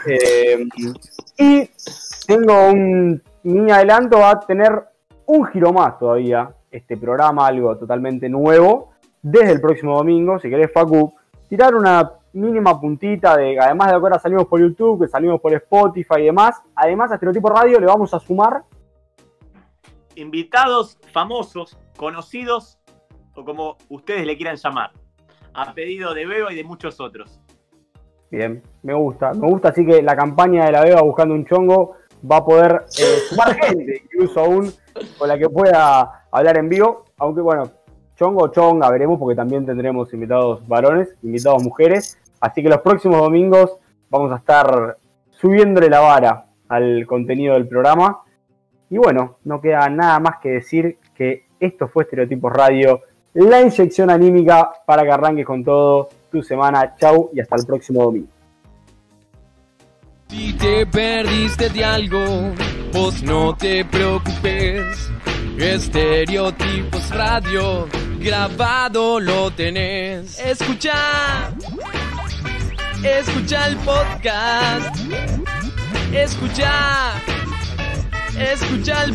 Eh, y tengo un mini adelanto, va a tener un giro más todavía este programa, algo totalmente nuevo, desde el próximo domingo, si querés, Facu, tirar una mínima puntita de, además de que ahora salimos por YouTube, que salimos por Spotify y demás, además a Estereotipo Radio le vamos a sumar Invitados famosos, conocidos o como ustedes le quieran llamar. A pedido de Beba y de muchos otros. Bien, me gusta, me gusta, así que la campaña de la Beba buscando un chongo va a poder eh, sumar [LAUGHS] gente, incluso aún con la que pueda hablar en vivo, aunque bueno, chongo o chonga veremos porque también tendremos invitados varones, invitados mujeres, así que los próximos domingos vamos a estar subiéndole la vara al contenido del programa. Y bueno, no queda nada más que decir que esto fue Estereotipos Radio, la inyección anímica para que arranques con todo tu semana. Chau y hasta el próximo domingo. Si te perdiste de algo, vos no te preocupes. Estereotipos Radio, grabado lo tenés. Escucha, escucha el podcast. Escucha, escucha el podcast.